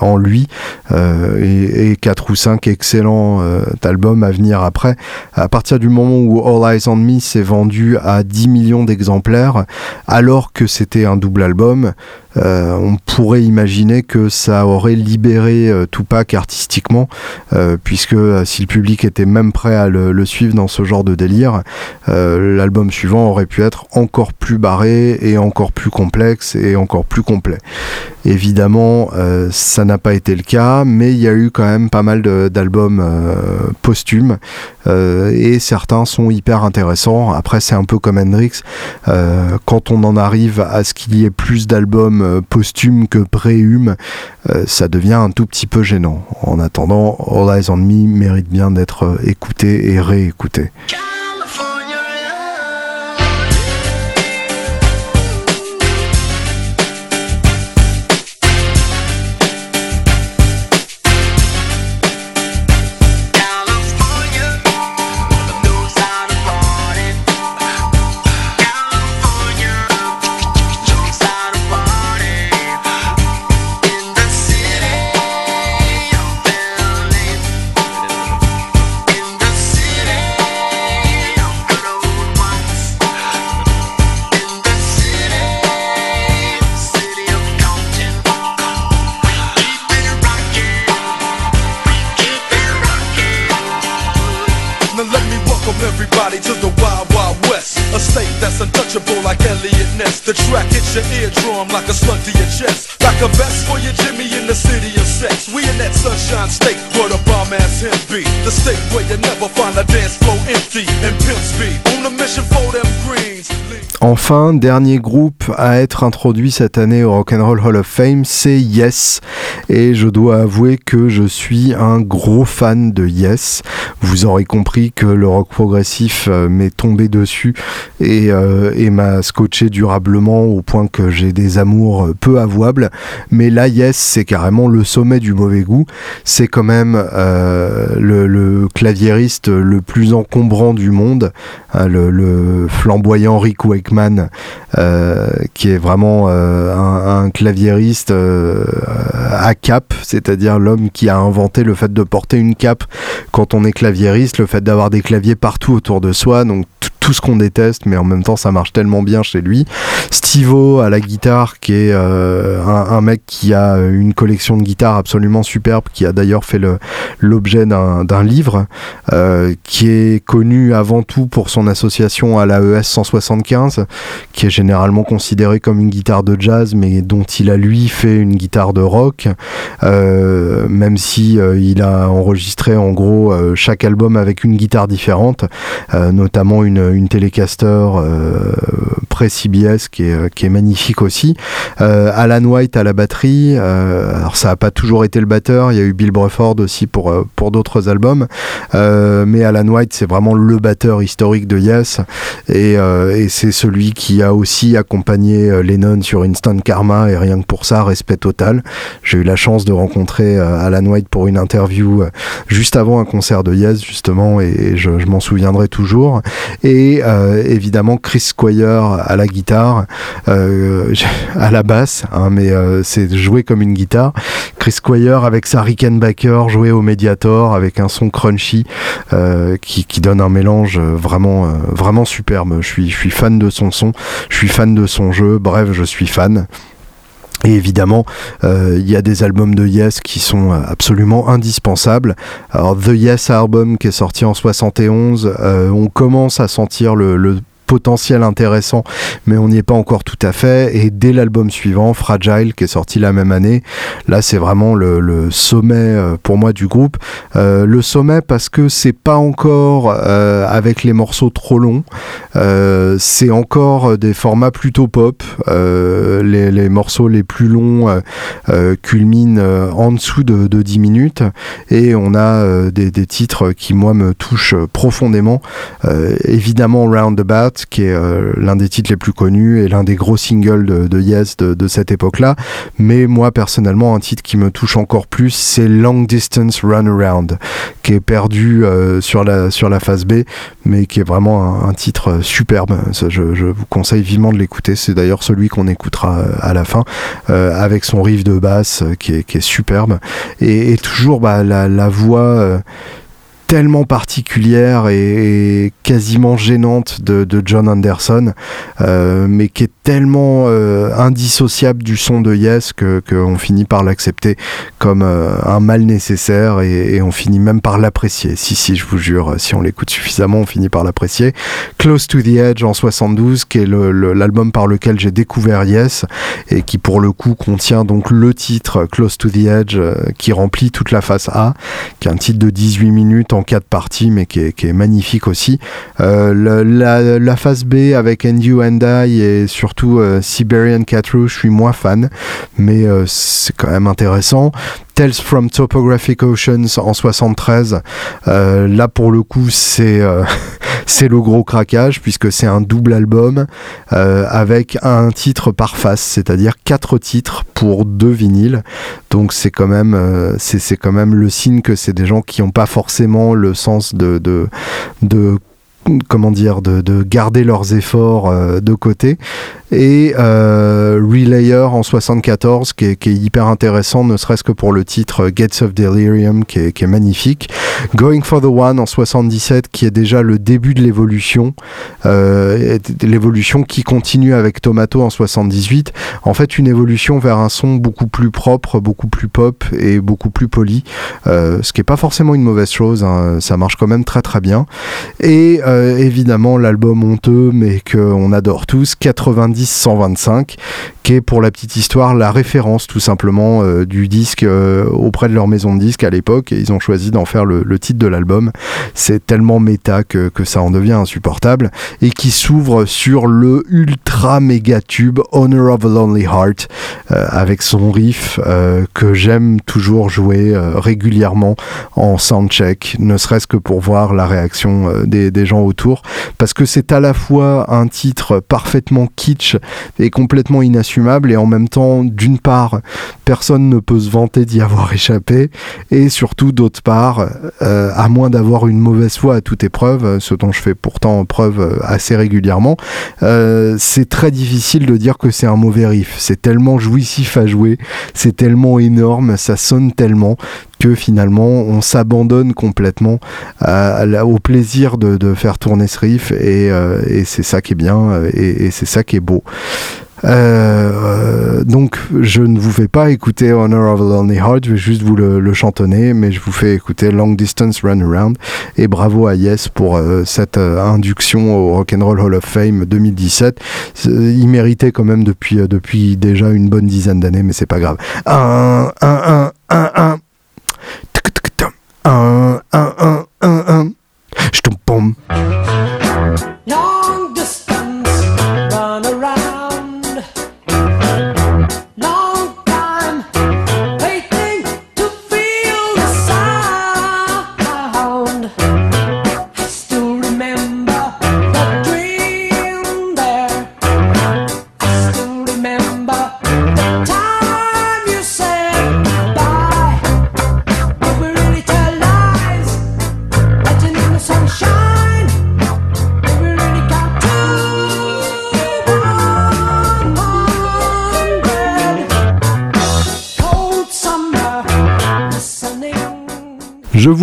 en lui et, et, quatre ou cinq excellents albums à venir après. À partir du moment où All Eyes on Me s'est vendu à 10 millions d'exemplaires, alors que c'était un double album, on pourrait imaginer que ça aurait libéré euh, Tupac artistiquement, euh, puisque si le public était même prêt à le, suivre dans ce genre de délire, l'album suivant aurait pu être encore plus barré et encore plus complexe et encore plus complet. Évidemment, ça n'a pas été le cas, mais il y a eu quand même pas mal d'albums posthumes et certains sont hyper intéressants. Après, c'est un peu comme Hendrix. quand on en arrive à ce qu'il y ait plus d'albums euh, posthume que préhume, euh, ça devient un tout petit peu gênant. En attendant, All Eyes on Me mérite bien d'être euh, écouté et réécouté. Enfin, dernier groupe à être introduit cette année au Rock'n'Roll Hall of Fame, c'est Yes. Et je dois avouer que je suis un gros fan de Yes. Vous aurez compris que le rock progressif euh, m'est tombé dessus et, euh, et m'a scotché durablement au point que j'ai des amours peu avouables. Mais là, Yes, c'est carrément le sommet du mauvais goût. C'est quand même euh, le, le, claviériste le plus encombrant du monde, hein, le, le, flamboyant Rick Wakeman, euh, qui est vraiment euh, un, claviériste euh, à cap, c'est-à-dire l'homme qui a inventé le fait de porter une cape. Quand on est claviériste, le fait d'avoir des claviers partout autour de soi, donc tout ce qu'on déteste, mais en même temps ça marche tellement bien chez lui. Stivo à la guitare, qui est euh, un, mec qui a une collection de guitares absolument superbe, qui a d'ailleurs fait l'objet d'un livre, euh, qui est connu avant tout pour son association à la ES 175, qui est généralement considérée comme une guitare de jazz, mais dont il a lui fait une guitare de rock, euh, même si il a enregistré en gros chaque album avec une guitare différente, notamment une Telecaster euh, pré-CBS qui est, qui est magnifique aussi. Euh, Alan White à la batterie, euh, alors ça n'a pas toujours été le batteur, il y a eu Bill Bruford aussi pour, euh, pour d'autres albums, euh, mais Alan White c'est vraiment le batteur historique de Yes et, euh, et c'est celui qui a aussi accompagné Lennon sur Instant Karma et rien que pour ça, respect total. J'ai eu la chance de rencontrer Alan White pour une interview juste avant un concert de Yes justement et, et je, je m'en souviendrai toujours. Et et euh, évidemment Chris Squire à la guitare, euh, à la basse, hein, mais euh, c'est joué comme une guitare. Chris Squire avec sa Rickenbacker joué au Mediator avec un son crunchy qui, donne un mélange vraiment, vraiment superbe. Je suis, je suis fan de son son, je suis fan de son jeu, bref, je suis fan. Et évidemment, euh, il y a des albums de Yes qui sont absolument indispensables. Alors, The Yes Album qui est sorti en 71, euh, on commence à sentir le, le potentiel intéressant, mais on n'y est pas encore tout à fait. Et dès l'album suivant, Fragile, qui est sorti la même année, là c'est vraiment le, sommet euh, pour moi du groupe. Euh, le sommet parce que c'est pas encore euh, avec les morceaux trop longs, c'est encore des formats plutôt pop. Les, morceaux les plus longs culminent en dessous de, de, 10 minutes et on a des, titres qui moi me touchent profondément. évidemment Roundabout qui est euh, l'un des titres les plus connus et l'un des gros singles de, Yes de, cette époque-là. Mais moi, personnellement, un titre qui me touche encore plus, c'est Long Distance Runaround, qui est perdu euh, sur, la, sur la phase B, mais qui est vraiment un, titre superbe. Ça, je, vous conseille vivement de l'écouter. C'est d'ailleurs celui qu'on écoutera euh, à la fin, euh, avec son riff de basse qui est, qui est superbe. Et, toujours bah, la, la voix euh, tellement particulière et, quasiment gênante de, de John Anderson, euh, mais qui est tellement euh, indissociable du son de Yes que qu'on finit par l'accepter comme euh, un mal nécessaire et, et, on finit même par l'apprécier. Si si, je vous jure, si on l'écoute suffisamment, on finit par l'apprécier. Close to the Edge en 72, qui est l'album par lequel j'ai découvert Yes et qui pour le coup contient donc le titre Close to the Edge euh, qui remplit toute la face A, qui est un titre de 18 minutes en quatre parties, mais qui est, qui est magnifique aussi. Euh, le, la, la, phase B avec And You and I et surtout euh, Siberian Catru, je suis moins fan, mais euh, c'est quand même intéressant. Tales from Topographic Oceans en 73. Euh, là, pour le coup, c'est le gros craquage puisque c'est un double album avec un titre par face, c'est-à-dire quatre titres pour deux vinyles. Donc c'est quand même quand même le signe que c'est des gens qui n'ont pas forcément le sens de de, comment dire de, de, garder leurs efforts de côté et euh, Relayer en 74 qui est, qui est, hyper intéressant ne serait-ce que pour le titre Gates of Delirium qui est, magnifique. Going for the One en 77 qui est déjà le début de l'évolution euh, l'évolution qui continue avec Tomato en 78 en fait une évolution vers un son beaucoup plus propre beaucoup plus pop et beaucoup plus poli euh, ce qui est pas forcément une mauvaise chose hein, ça marche quand même très très bien. Et euh, évidemment l'album honteux mais qu'on adore tous 90 70-125, qui est pour la petite histoire la référence tout simplement du disque auprès de leur maison de disque à l'époque, et ils ont choisi d'en faire le, titre de l'album. C'est tellement méta que, que ça en devient insupportable, et qui s'ouvre sur le ultra méga tube Honor of a Lonely Heart, avec son riff que j'aime toujours jouer régulièrement en soundcheck, ne serait-ce que pour voir la réaction euh, des, gens autour, parce que c'est à la fois un titre parfaitement kitsch et complètement inassumable, et en même temps, d'une part, personne ne peut se vanter d'y avoir échappé, et surtout, d'autre part, euh, à moins d'avoir une mauvaise foi à toute épreuve, ce dont je fais pourtant preuve euh, assez régulièrement, c'est très difficile de dire que c'est un mauvais riff. C'est tellement jouissif à jouer, c'est tellement énorme, ça sonne tellement que finalement on s'abandonne complètement au plaisir de, faire tourner ce riff et, euh, c'est ça qui est bien et, c'est ça qui est beau. Euh, donc je ne vous fais pas écouter Honor of a Lonely Heart, je vais juste vous le, chantonner, mais je vous fais écouter Long Distance Run Around et bravo à Yes pour euh, cette induction au Rock'n'Roll Hall of Fame 2017. Il méritait quand même depuis, depuis déjà une bonne dizaine d'années, mais c'est pas grave. 1, 1, 1, 1, 1. Un, un, un, un, un.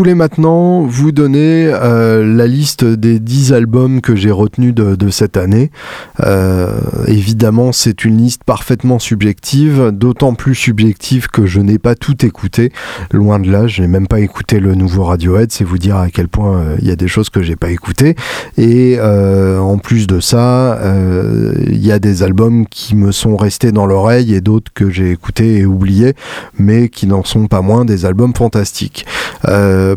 Voulais maintenant vous donner euh, la liste des 10 albums que j'ai retenus de, cette année. Euh, évidemment, c'est une liste parfaitement subjective, d'autant plus subjective que je n'ai pas tout écouté. Loin de là, je n'ai même pas écouté le nouveau Radiohead, c'est vous dire à quel point euh, il y a des choses que j'ai pas écoutées. Et en plus de ça, il y a des albums qui me sont restés dans l'oreille et d'autres que j'ai écoutés et oubliés, mais qui n'en sont pas moins des albums fantastiques.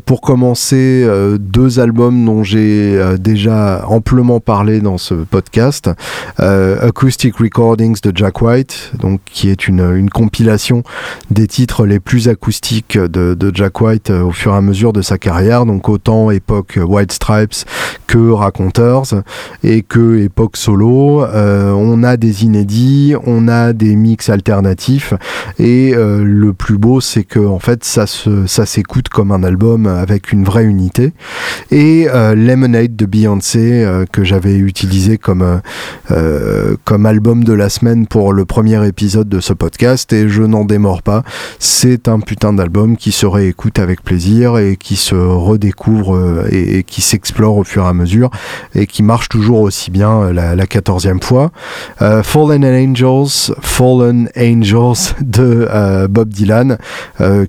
Pour commencer, euh, deux albums dont j'ai euh, déjà amplement parlé dans ce podcast. Acoustic Recordings de Jack White, donc qui est une, compilation des titres les plus acoustiques de, Jack White au fur et à mesure de sa carrière, donc autant époque White Stripes que Raconteurs et que époque solo. on a des inédits, on a des mix alternatifs et le plus beau c'est que en fait ça ça s'écoute comme un album avec une vraie unité. Et euh, Lemonade de Beyoncé, euh, que j'avais utilisé comme, euh, comme album de la semaine pour le premier épisode de ce podcast. Et je n'en démords pas. C'est un putain d'album qui se réécoute avec plaisir et qui se redécouvre et, qui s'explore au fur et à mesure et qui marche toujours aussi bien la quatorzième fois. Fallen Angels, Fallen Angels de Bob Dylan,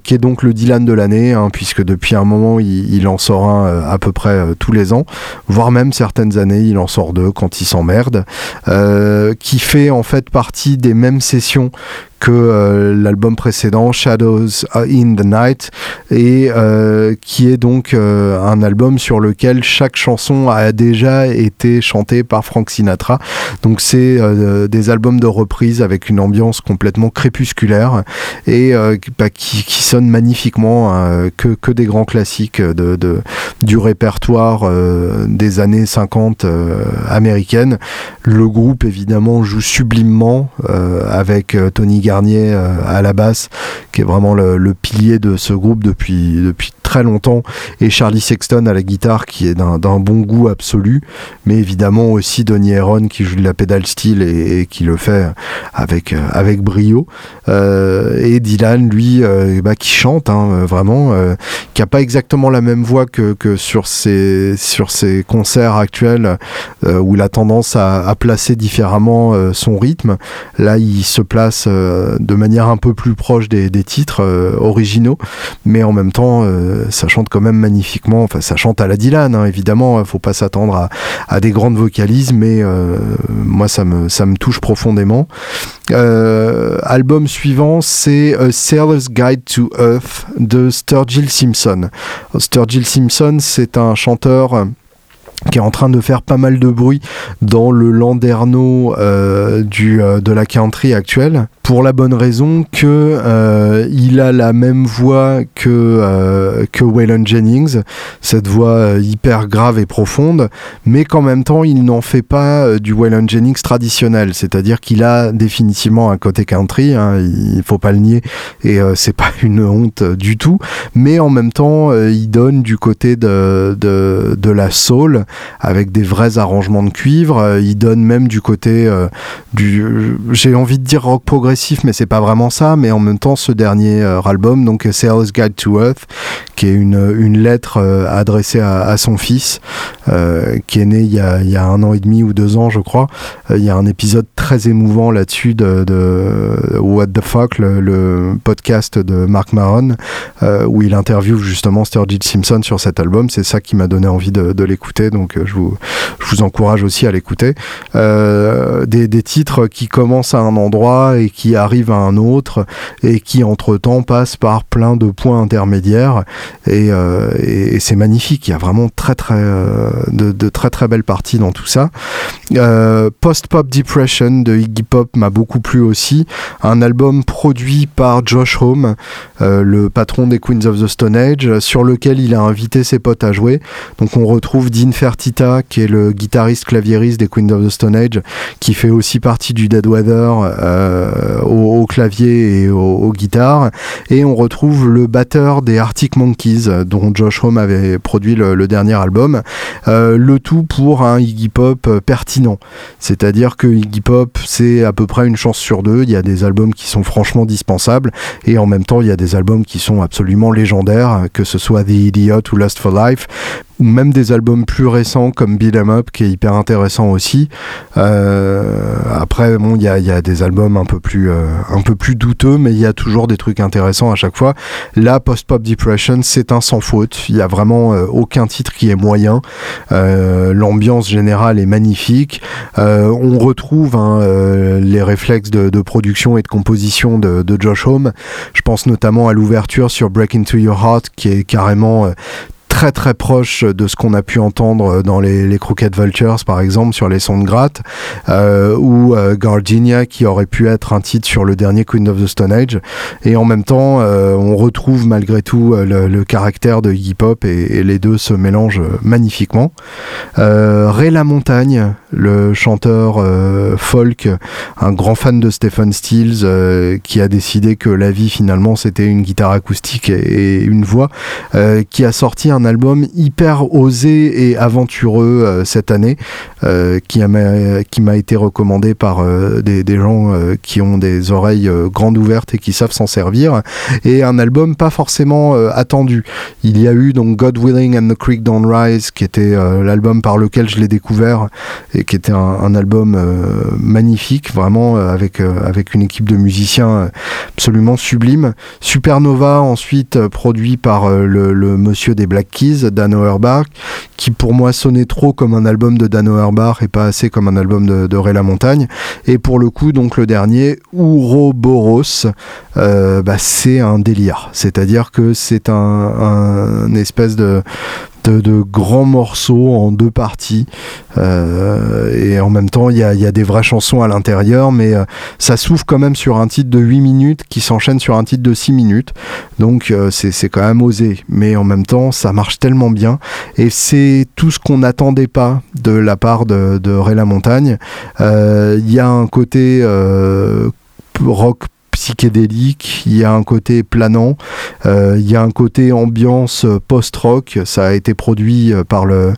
qui est donc le Dylan de l'année, hein, puisque depuis un moment, il, en sort un euh, à peu près euh, tous les ans, voire même certaines années, il en sort deux quand il s'emmerde, euh, qui fait en fait partie des mêmes sessions que euh, l'album précédent Shadows in the Night et euh, qui est donc euh, un album sur lequel chaque chanson a déjà été chantée par Frank Sinatra. Donc c'est des albums de reprise avec une ambiance complètement crépusculaire et bah, qui, qui sonnent magnifiquement hein, que, des grands classiques du répertoire des années 50 américaines. Le groupe évidemment joue sublimement avec Tony Garnier euh, à la basse, qui est vraiment le, pilier de ce groupe depuis, depuis très longtemps, et Charlie Sexton à la guitare, qui est d'un bon goût absolu, mais évidemment aussi Donny Heron qui joue de la pédale style et, qui le fait avec, euh, avec brio, euh, et Dylan, lui, bah, qui chante, hein, vraiment, qui a pas exactement la même voix que, que sur, ses, sur ses concerts actuels, où il a tendance à, placer différemment son rythme. Là, il se place de manière un peu plus proche des, titres euh, originaux, mais en même temps, euh, ça chante quand même magnifiquement. Enfin, ça chante à la Dylan, hein, évidemment. Faut pas s'attendre à, des grandes vocalises, mais moi, ça me, touche profondément. album suivant, c'est A Sailor's Guide to Earth de Sturgill Simpson. Sturgill Simpson, c'est un chanteur qui est en train de faire pas mal de bruit dans le landerneau euh, euh, de la country actuelle pour la bonne raison que euh, il a la même voix que euh, que Waylon Jennings, cette voix euh, hyper grave et profonde, mais qu'en même temps il n'en fait pas du Waylon Jennings traditionnel, c'est-à-dire qu'il a définitivement un côté country, hein, il faut pas le nier et c'est pas une honte du tout, mais en même temps il donne du côté de, de, de la soul avec des vrais arrangements de cuivre, il donne même du côté du j'ai envie de dire rock progressif mais c'est pas vraiment ça. Mais en même temps, ce dernier euh, album, donc Sales Guide to Earth, qui est une, une lettre euh, adressée à, son fils, euh, qui est né il y, a, un an et demi ou deux ans, je crois. il y a un épisode très émouvant là-dessus de, What the Fuck, le, podcast de Mark Maron, où il interviewe justement Sturgill Simpson sur cet album. C'est ça qui m'a donné envie de, l'écouter, donc je vous, encourage aussi à l'écouter. des titres qui commencent à un endroit et qui arrive à un autre et qui entre-temps passe par plein de points intermédiaires et, euh, c'est magnifique. Il y a vraiment très très euh, de, très très belles parties dans tout ça. Euh, Post-Pop Depression de Iggy Pop m'a beaucoup plu aussi. Un album produit par Josh Home, le patron des Queens of the Stone Age, sur lequel il a invité ses potes à jouer. Donc on retrouve Dean Fertita, qui est le guitariste claviériste des Queens of the Stone Age, qui fait aussi partie du Dead Weather au, clavier et aux guitares. Et on retrouve le batteur des Arctic Monkeys, dont Josh Homme avait produit le, dernier album. Euh, le tout pour un Iggy Pop pertinent. C'est-à-dire que Iggy Pop, c'est à peu près une chance sur deux. Il y a des albums qui sont franchement dispensables. Et en même temps, il y a des albums qui sont absolument légendaires, que ce soit The Idiot ou Lust for Life ou même des albums plus récents comme Beat 'em Up qui est hyper intéressant aussi. Euh, après, bon, il y a, y a, des albums un peu plus euh, un peu plus douteux, mais il y a toujours des trucs intéressants à chaque fois. Là, Post Pop Depression, c'est un sans faute. Il y a vraiment euh, aucun titre qui est moyen. L'ambiance générale est magnifique. on retrouve hein, les réflexes de, de, production et de composition de, de Josh Home. Je pense notamment à l'ouverture sur Break Into Your Heart qui est carrément très très proche de ce qu'on a pu entendre dans les, Crooked Vultures par exemple sur les sons de gratte euh, ou euh, Gardenia qui aurait pu être un titre sur le dernier Queen of the Stone Age. Et en même temps euh, on retrouve malgré tout le, caractère de hip hop et, les deux se mélangent magnifiquement. Ray La Montagne le chanteur folk un grand fan de Stephen Stills qui a décidé que la vie finalement c'était une guitare acoustique et, une voix qui a sorti un album hyper osé et aventureux euh, cette année, euh, qui m'a été recommandé par euh, des, gens qui ont des oreilles grandes ouvertes et qui savent s'en servir, et un album pas forcément attendu. Il y a eu donc God Willing and the Creek Don't Rise, qui était l'album par lequel je l'ai découvert et qui était un, album magnifique, vraiment avec avec une équipe de musiciens absolument sublime. Supernova ensuite produit par le, monsieur des Black Keys, Dan Auerbach, qui pour moi sonnait trop comme un album de Dan Auerbach et pas assez comme un album de, de Ray La Montagne. Et pour le coup, donc le dernier, Ouroboros, euh, bah, c'est un délire. C'est-à-dire que c'est un espèce de de, grands morceaux en deux parties. Euh, et en même temps, il y a, des vraies chansons à l'intérieur, mais euh, ça s'ouvre quand même sur un titre de 8 minutes qui s'enchaîne sur un titre de 6 minutes. Donc euh, c'est quand même osé. Mais en même temps, ça marche tellement bien. Et c'est tout ce qu'on n'attendait pas de la part de, de Ray La Montagne. Il y a un côté rock psychédélique, il y a un côté planant, euh, il y a un côté ambiance post-rock. Ça a été produit euh, par le,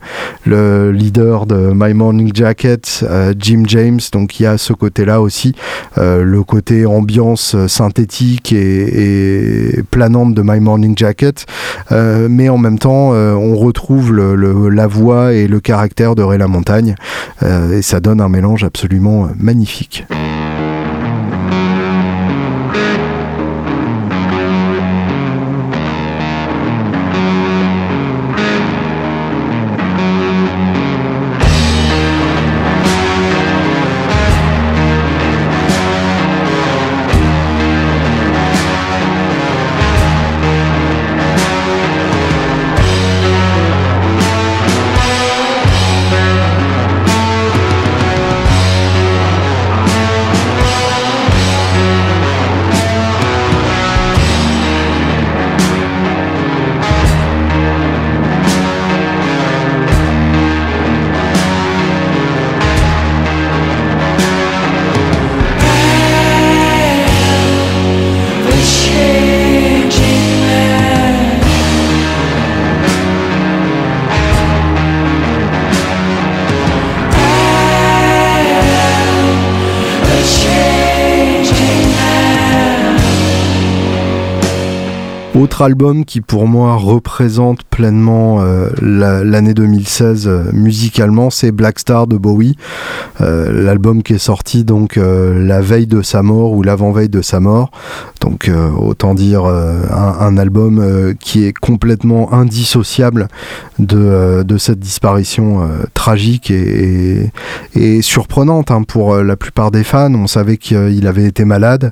le leader de My Morning Jacket, euh, Jim James. Donc il y a ce côté-là aussi, le côté ambiance synthétique et, planante de My Morning Jacket. mais en même temps, on retrouve la voix et le caractère de Ray La Montagne. et ça donne un mélange absolument magnifique. Album qui pour moi représente pleinement euh, l'année 2016 euh, musicalement, c'est Black Star de Bowie, euh, l'album qui est sorti donc la veille de sa mort ou l'avant-veille de sa mort. Donc autant dire un, album qui est complètement indissociable de, de cette disparition tragique et, et, surprenante hein, pour la plupart des fans. On savait qu'il avait été malade.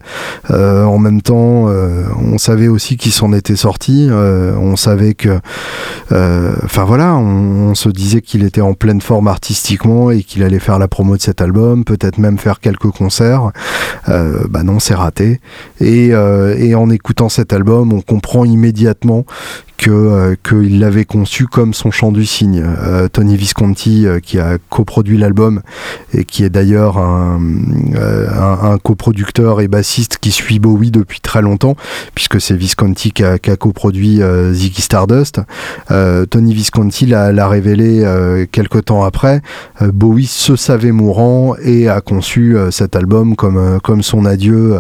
en même temps, on savait aussi qu'il s'en était sorti. on savait que euh, enfin voilà, on, se disait qu'il était en pleine forme artistiquement et qu'il allait faire la promo de cet album, peut-être même faire quelques concerts. Euh, bah non, c'est raté. Et, euh, et en écoutant cet album, on comprend immédiatement que euh, qu'il l'avait conçu comme son chant du cygne. Euh, Tony Visconti, euh, qui a coproduit l'album et qui est d'ailleurs un, coproducteur et bassiste qui suit Bowie depuis très longtemps, puisque c'est Visconti qui a, coproduit Ziggy Stardust. Tony Visconti l'a révélé quelques temps après. Bowie se savait mourant et a conçu cet album comme, comme son adieu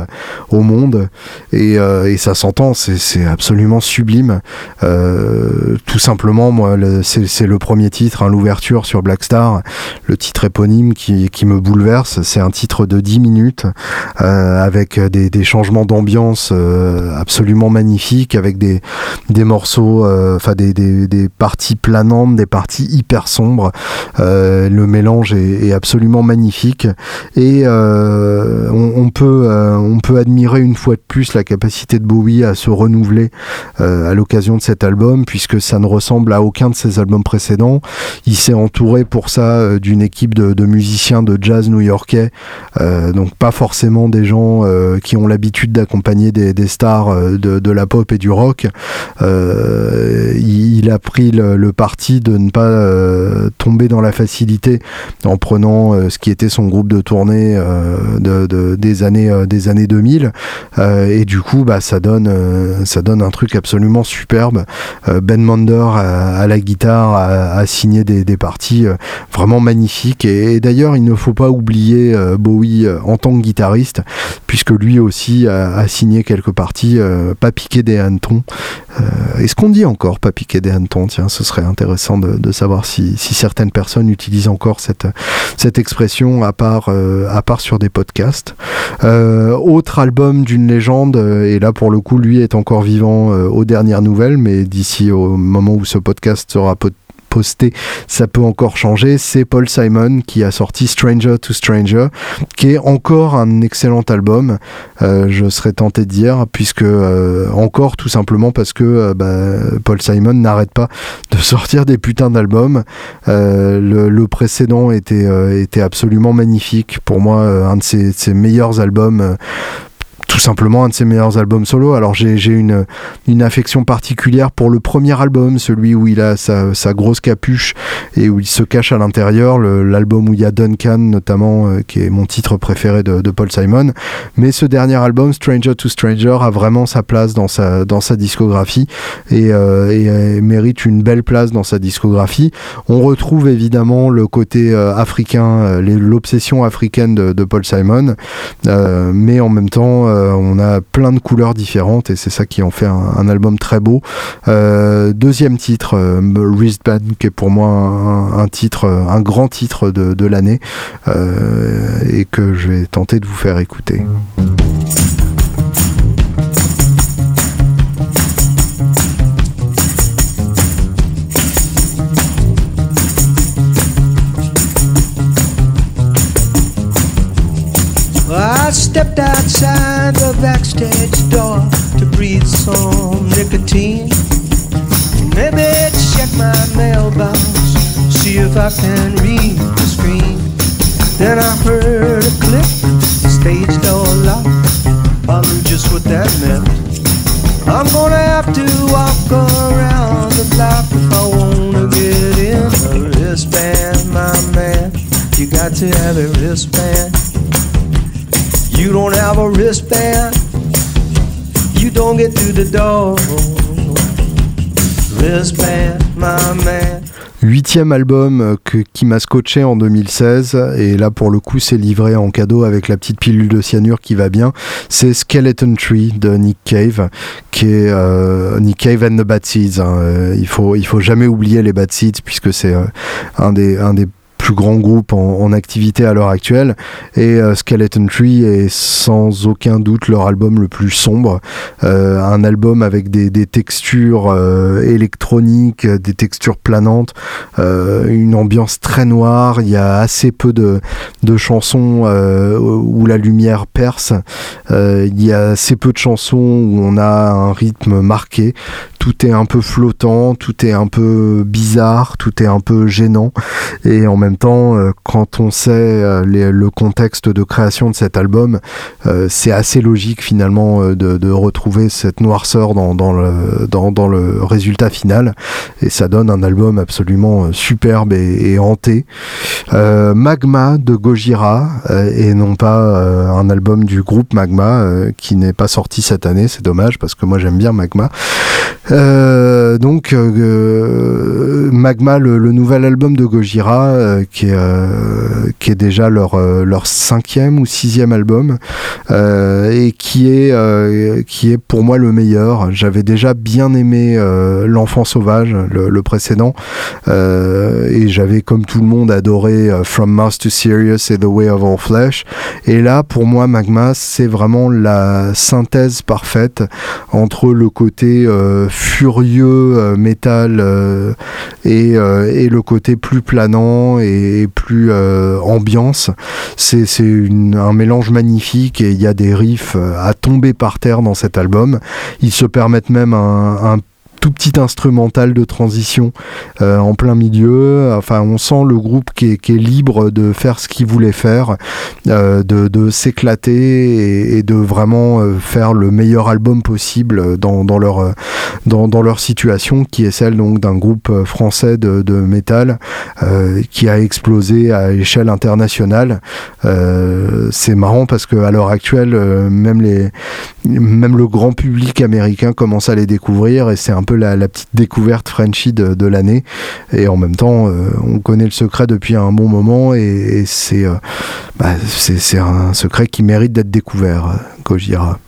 au monde. Et, ça s'entend, c'est absolument sublime. Tout simplement, c'est le premier titre, hein, l'ouverture sur Black Star, le titre éponyme qui, me bouleverse. C'est un titre de 10 minutes euh, avec des, changements d'ambiance euh, absolument magnifiques, avec des, morceaux, des, parties planantes, des parties hyper sombres. le mélange est, absolument magnifique et on peut admirer une fois de plus la capacité de Bowie à se renouveler à l'occasion de cette puisque ça ne ressemble à aucun de ses albums précédents. Il s'est entouré pour ça euh, d'une équipe de, musiciens de jazz new-yorkais, euh, donc pas forcément des gens euh, qui ont l'habitude d'accompagner des, stars de, la pop et du rock. Il, a pris le, parti de ne pas tomber dans la facilité en prenant ce qui était son groupe de tournée de, des années des années 2000 et du coup bah ça donne ça donne un truc absolument superbe ben Mander à, la guitare a, signé des, parties euh, vraiment magnifiques. Et, d'ailleurs, il ne faut pas oublier euh, Bowie en tant que guitariste, puisque lui aussi a, signé quelques parties, pas piqué des hannetons. Est-ce qu'on dit encore pas piqué des hannetons? Tiens, ce serait intéressant de, savoir si, certaines personnes utilisent encore cette, cette expression à part, à part sur des podcasts. autre album d'une légende, et là pour le coup, lui est encore vivant aux dernières nouvelles, mais d'ici au moment où ce podcast sera posté, ça peut encore changer. C'est Paul Simon qui a sorti Stranger to Stranger, qui est encore un excellent album, euh, je serais tenté de dire, puisque euh, encore tout simplement parce que euh, bah, Paul Simon n'arrête pas de sortir des putains d'albums. Le, précédent était, absolument magnifique. Pour moi, un de ses meilleurs albums tout simplement un de ses meilleurs albums solo. Alors j'ai une, une affection particulière pour le premier album, celui où il a sa, sa grosse capuche et où il se cache à l'intérieur, l'album où il y a Duncan notamment, euh, qui est mon titre préféré de, de, Paul Simon. Mais ce dernier album, Stranger to Stranger, a vraiment sa place dans sa, dans sa discographie et, euh, et, euh, mérite une belle place dans sa discographie. On retrouve évidemment le côté africain, l'obsession africaine de, de, Paul Simon, mais en même temps euh, on a plein de couleurs différentes et c'est ça qui en fait un, album très beau. Euh, deuxième titre, euh, Wristband, qui est pour moi un, grand titre de, l'année et que je vais tenter de vous faire écouter. I stepped outside the backstage door to breathe some nicotine. Maybe check my mailbox, see if I can read the screen. Then I heard a click, stage door locked. I knew just what that meant. I'm gonna have to walk around the block if I wanna get in a wristband, my man. You got to have a wristband. You don't have a wristband, you don't get through the door. Wristband, my man. Huitième album qui m'a scotché en 2016, et là pour le coup c'est livré en cadeau avec la petite pilule de cyanure qui va bien, c'est Skeleton Tree de Nick Cave, qui est Nick Cave and the Bad Seeds. Hein. il, faut, il faut jamais oublier les Bad Seeds puisque c'est un, des, un des plus grand groupe en, activité à l'heure actuelle. Et euh, Skeleton Tree est sans aucun doute leur album le plus sombre. Euh, un album avec des, textures euh, électroniques, des textures planantes, une ambiance très noire. Il y a assez peu de chansons où la lumière perce. il y a assez peu de chansons où on a un rythme marqué. Tout est un peu flottant, tout est un peu bizarre, tout est un peu gênant. Et en même temps, euh, quand on sait euh, le contexte de création de cet album, euh, c'est assez logique finalement de, retrouver cette noirceur dans, le, dans, le résultat final. Et ça donne un album absolument superbe et, hanté. Magma de Gojira, et non pas un album du groupe Magma qui n'est pas sorti cette année, c'est dommage parce que moi j'aime bien Magma. Donc Magma, le, nouvel album de Gojira, qui est, euh, qui est déjà leur, euh, leur cinquième ou sixième album euh, et qui est, qui est pour moi le meilleur. J'avais déjà bien aimé L'Enfant Sauvage, le, précédent, et j'avais comme tout le monde adoré From Mars to Sirius et The Way of All Flesh. Et là, pour moi, Magma, c'est vraiment la synthèse parfaite entre le côté furieux métal et, et le côté plus planant et plus euh, ambiance. C'est un mélange magnifique et il y a des riffs euh, à tomber par terre dans cet album. Ils se permettent même un, un tout petit instrumental de transition euh, en plein milieu. Enfin, on sent le groupe qui est, libre de faire ce qu'il voulait faire, euh, de, s'éclater et, de vraiment euh, faire le meilleur album possible dans, leur, dans, leur situation, qui est celle donc d'un groupe français de, de métal qui a explosé à échelle internationale. C'est marrant parce qu'à l'heure actuelle, même, les, même le grand public américain commence à les découvrir et c'est un peu la, petite découverte Frenchy de, l'année. Et en même temps, euh, on connaît le secret depuis un bon moment et, euh, bah, c'est un secret qui mérite d'être découvert, Gojira.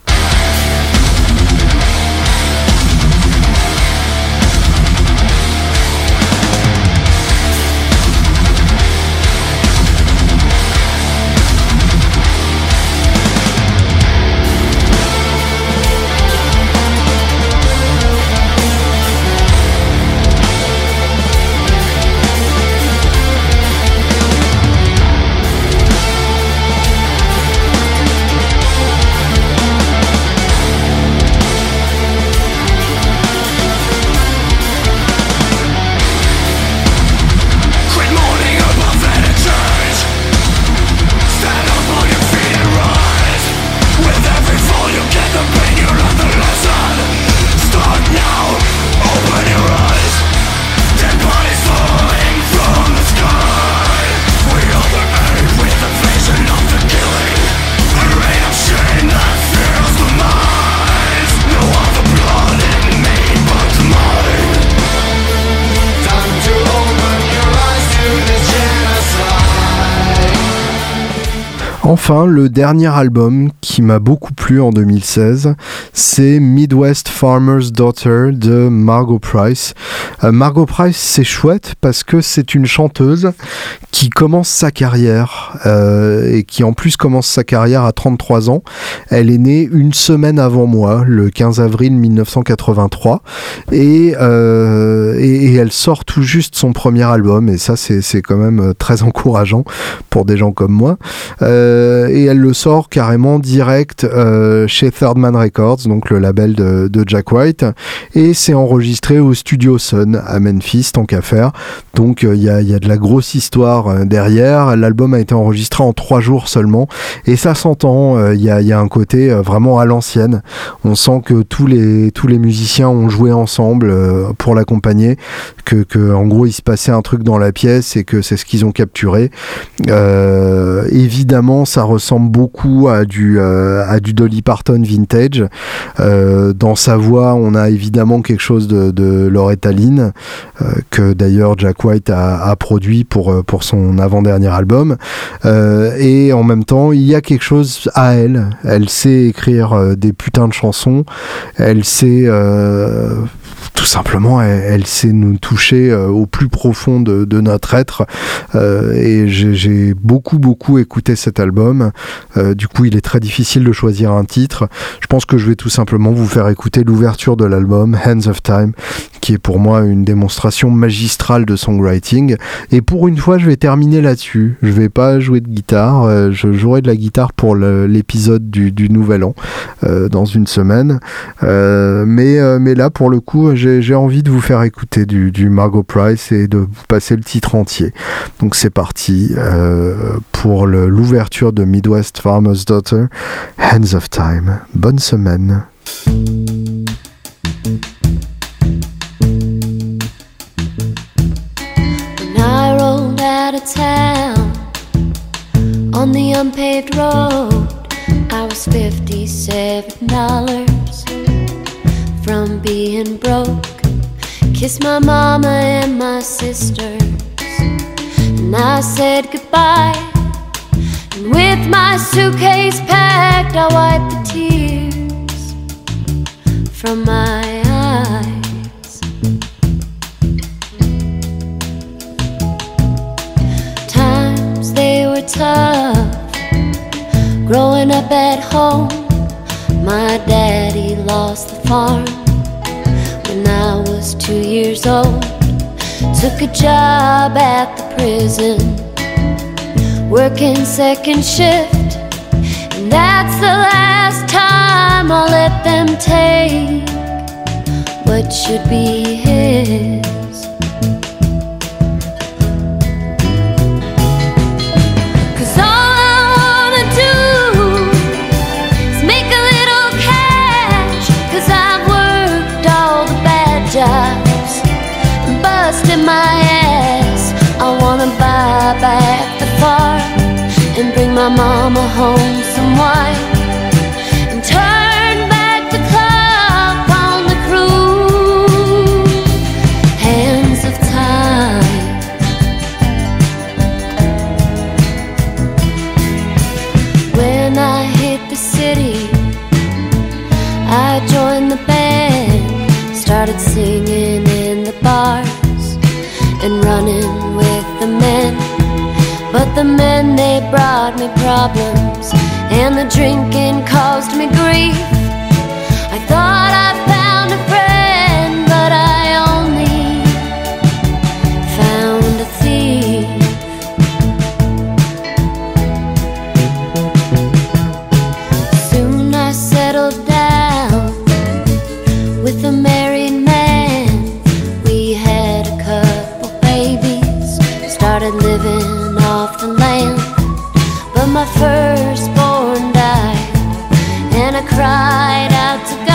Enfin, le dernier album qui m'a beaucoup plu en 2016, c'est Midwest Farmer's Daughter de Margot Price. Euh, Margot Price, c'est chouette parce que c'est une chanteuse qui commence sa carrière euh, et qui en plus commence sa carrière à 33 ans. Elle est née une semaine avant moi, le 15 avril 1983, euh, et, elle sort tout juste son premier album et ça c'est quand même très encourageant pour des gens comme moi. Et elle le sort carrément direct euh, chez Third Man Records, donc le label de, Jack White, et c'est enregistré au Studio Sun à Memphis, tant qu'à faire. Donc euh, il y, a, de la grosse histoire derrière. L'album a été enregistré en trois jours seulement, et ça s'entend. Il y a, un côté vraiment à l'ancienne. On sent que tous les tous les musiciens ont joué ensemble pour l'accompagner, que, que en gros il se passait un truc dans la pièce et que c'est ce qu'ils ont capturé. évidemment ça ressemble beaucoup à du, à du Dolly Parton vintage. dans sa voix, on a évidemment quelque chose de, de Loretta Lynn, que d'ailleurs Jack White a, a, produit pour, pour son avant-dernier album. et en même temps, il y a quelque chose à elle. Elle sait écrire des putains de chansons. Elle sait tout simplement, elle, sait nous toucher euh, au plus profond de, notre être. Euh, et j'ai beaucoup, beaucoup écouté cet album. Euh, du coup, il est très difficile de choisir un titre. Je pense que je vais tout simplement vous faire écouter l'ouverture de l'album, Hands of Time, qui est pour moi une démonstration magistrale de songwriting. Et pour une fois, je vais terminer là-dessus. Je vais pas jouer de guitare. je jouerai de la guitare pour l'épisode du, du, Nouvel An dans une semaine. mais, mais là, pour le coup, j'ai envie de vous faire écouter du, Margot Price et de passer le titre entier. Donc c'est parti euh, pour l'ouverture de Midwest Farmer's Daughter, Hands of Time. Bonne semaine. on the unpaved road. I was $57 from being broke. Kissed my mama and my sisters, and I said goodbye. And with my suitcase packed, I wiped the tears from my eyes. Times they were tough, growing up at home. My daddy lost the farm was two years old. Took a job at the prison, working second shift. And that's the last time I'll let them take what should be his. My mama home some wine and turn back the clock on the cruise hands of time. When I hit the city, I joined the band, started singing men, they brought me problems, and the drinking caused me grief. I thought I found a friend, but I only found a thief. Soon I settled down with a married man. We had a couple babies, started living my firstborn died, and I cried out to God.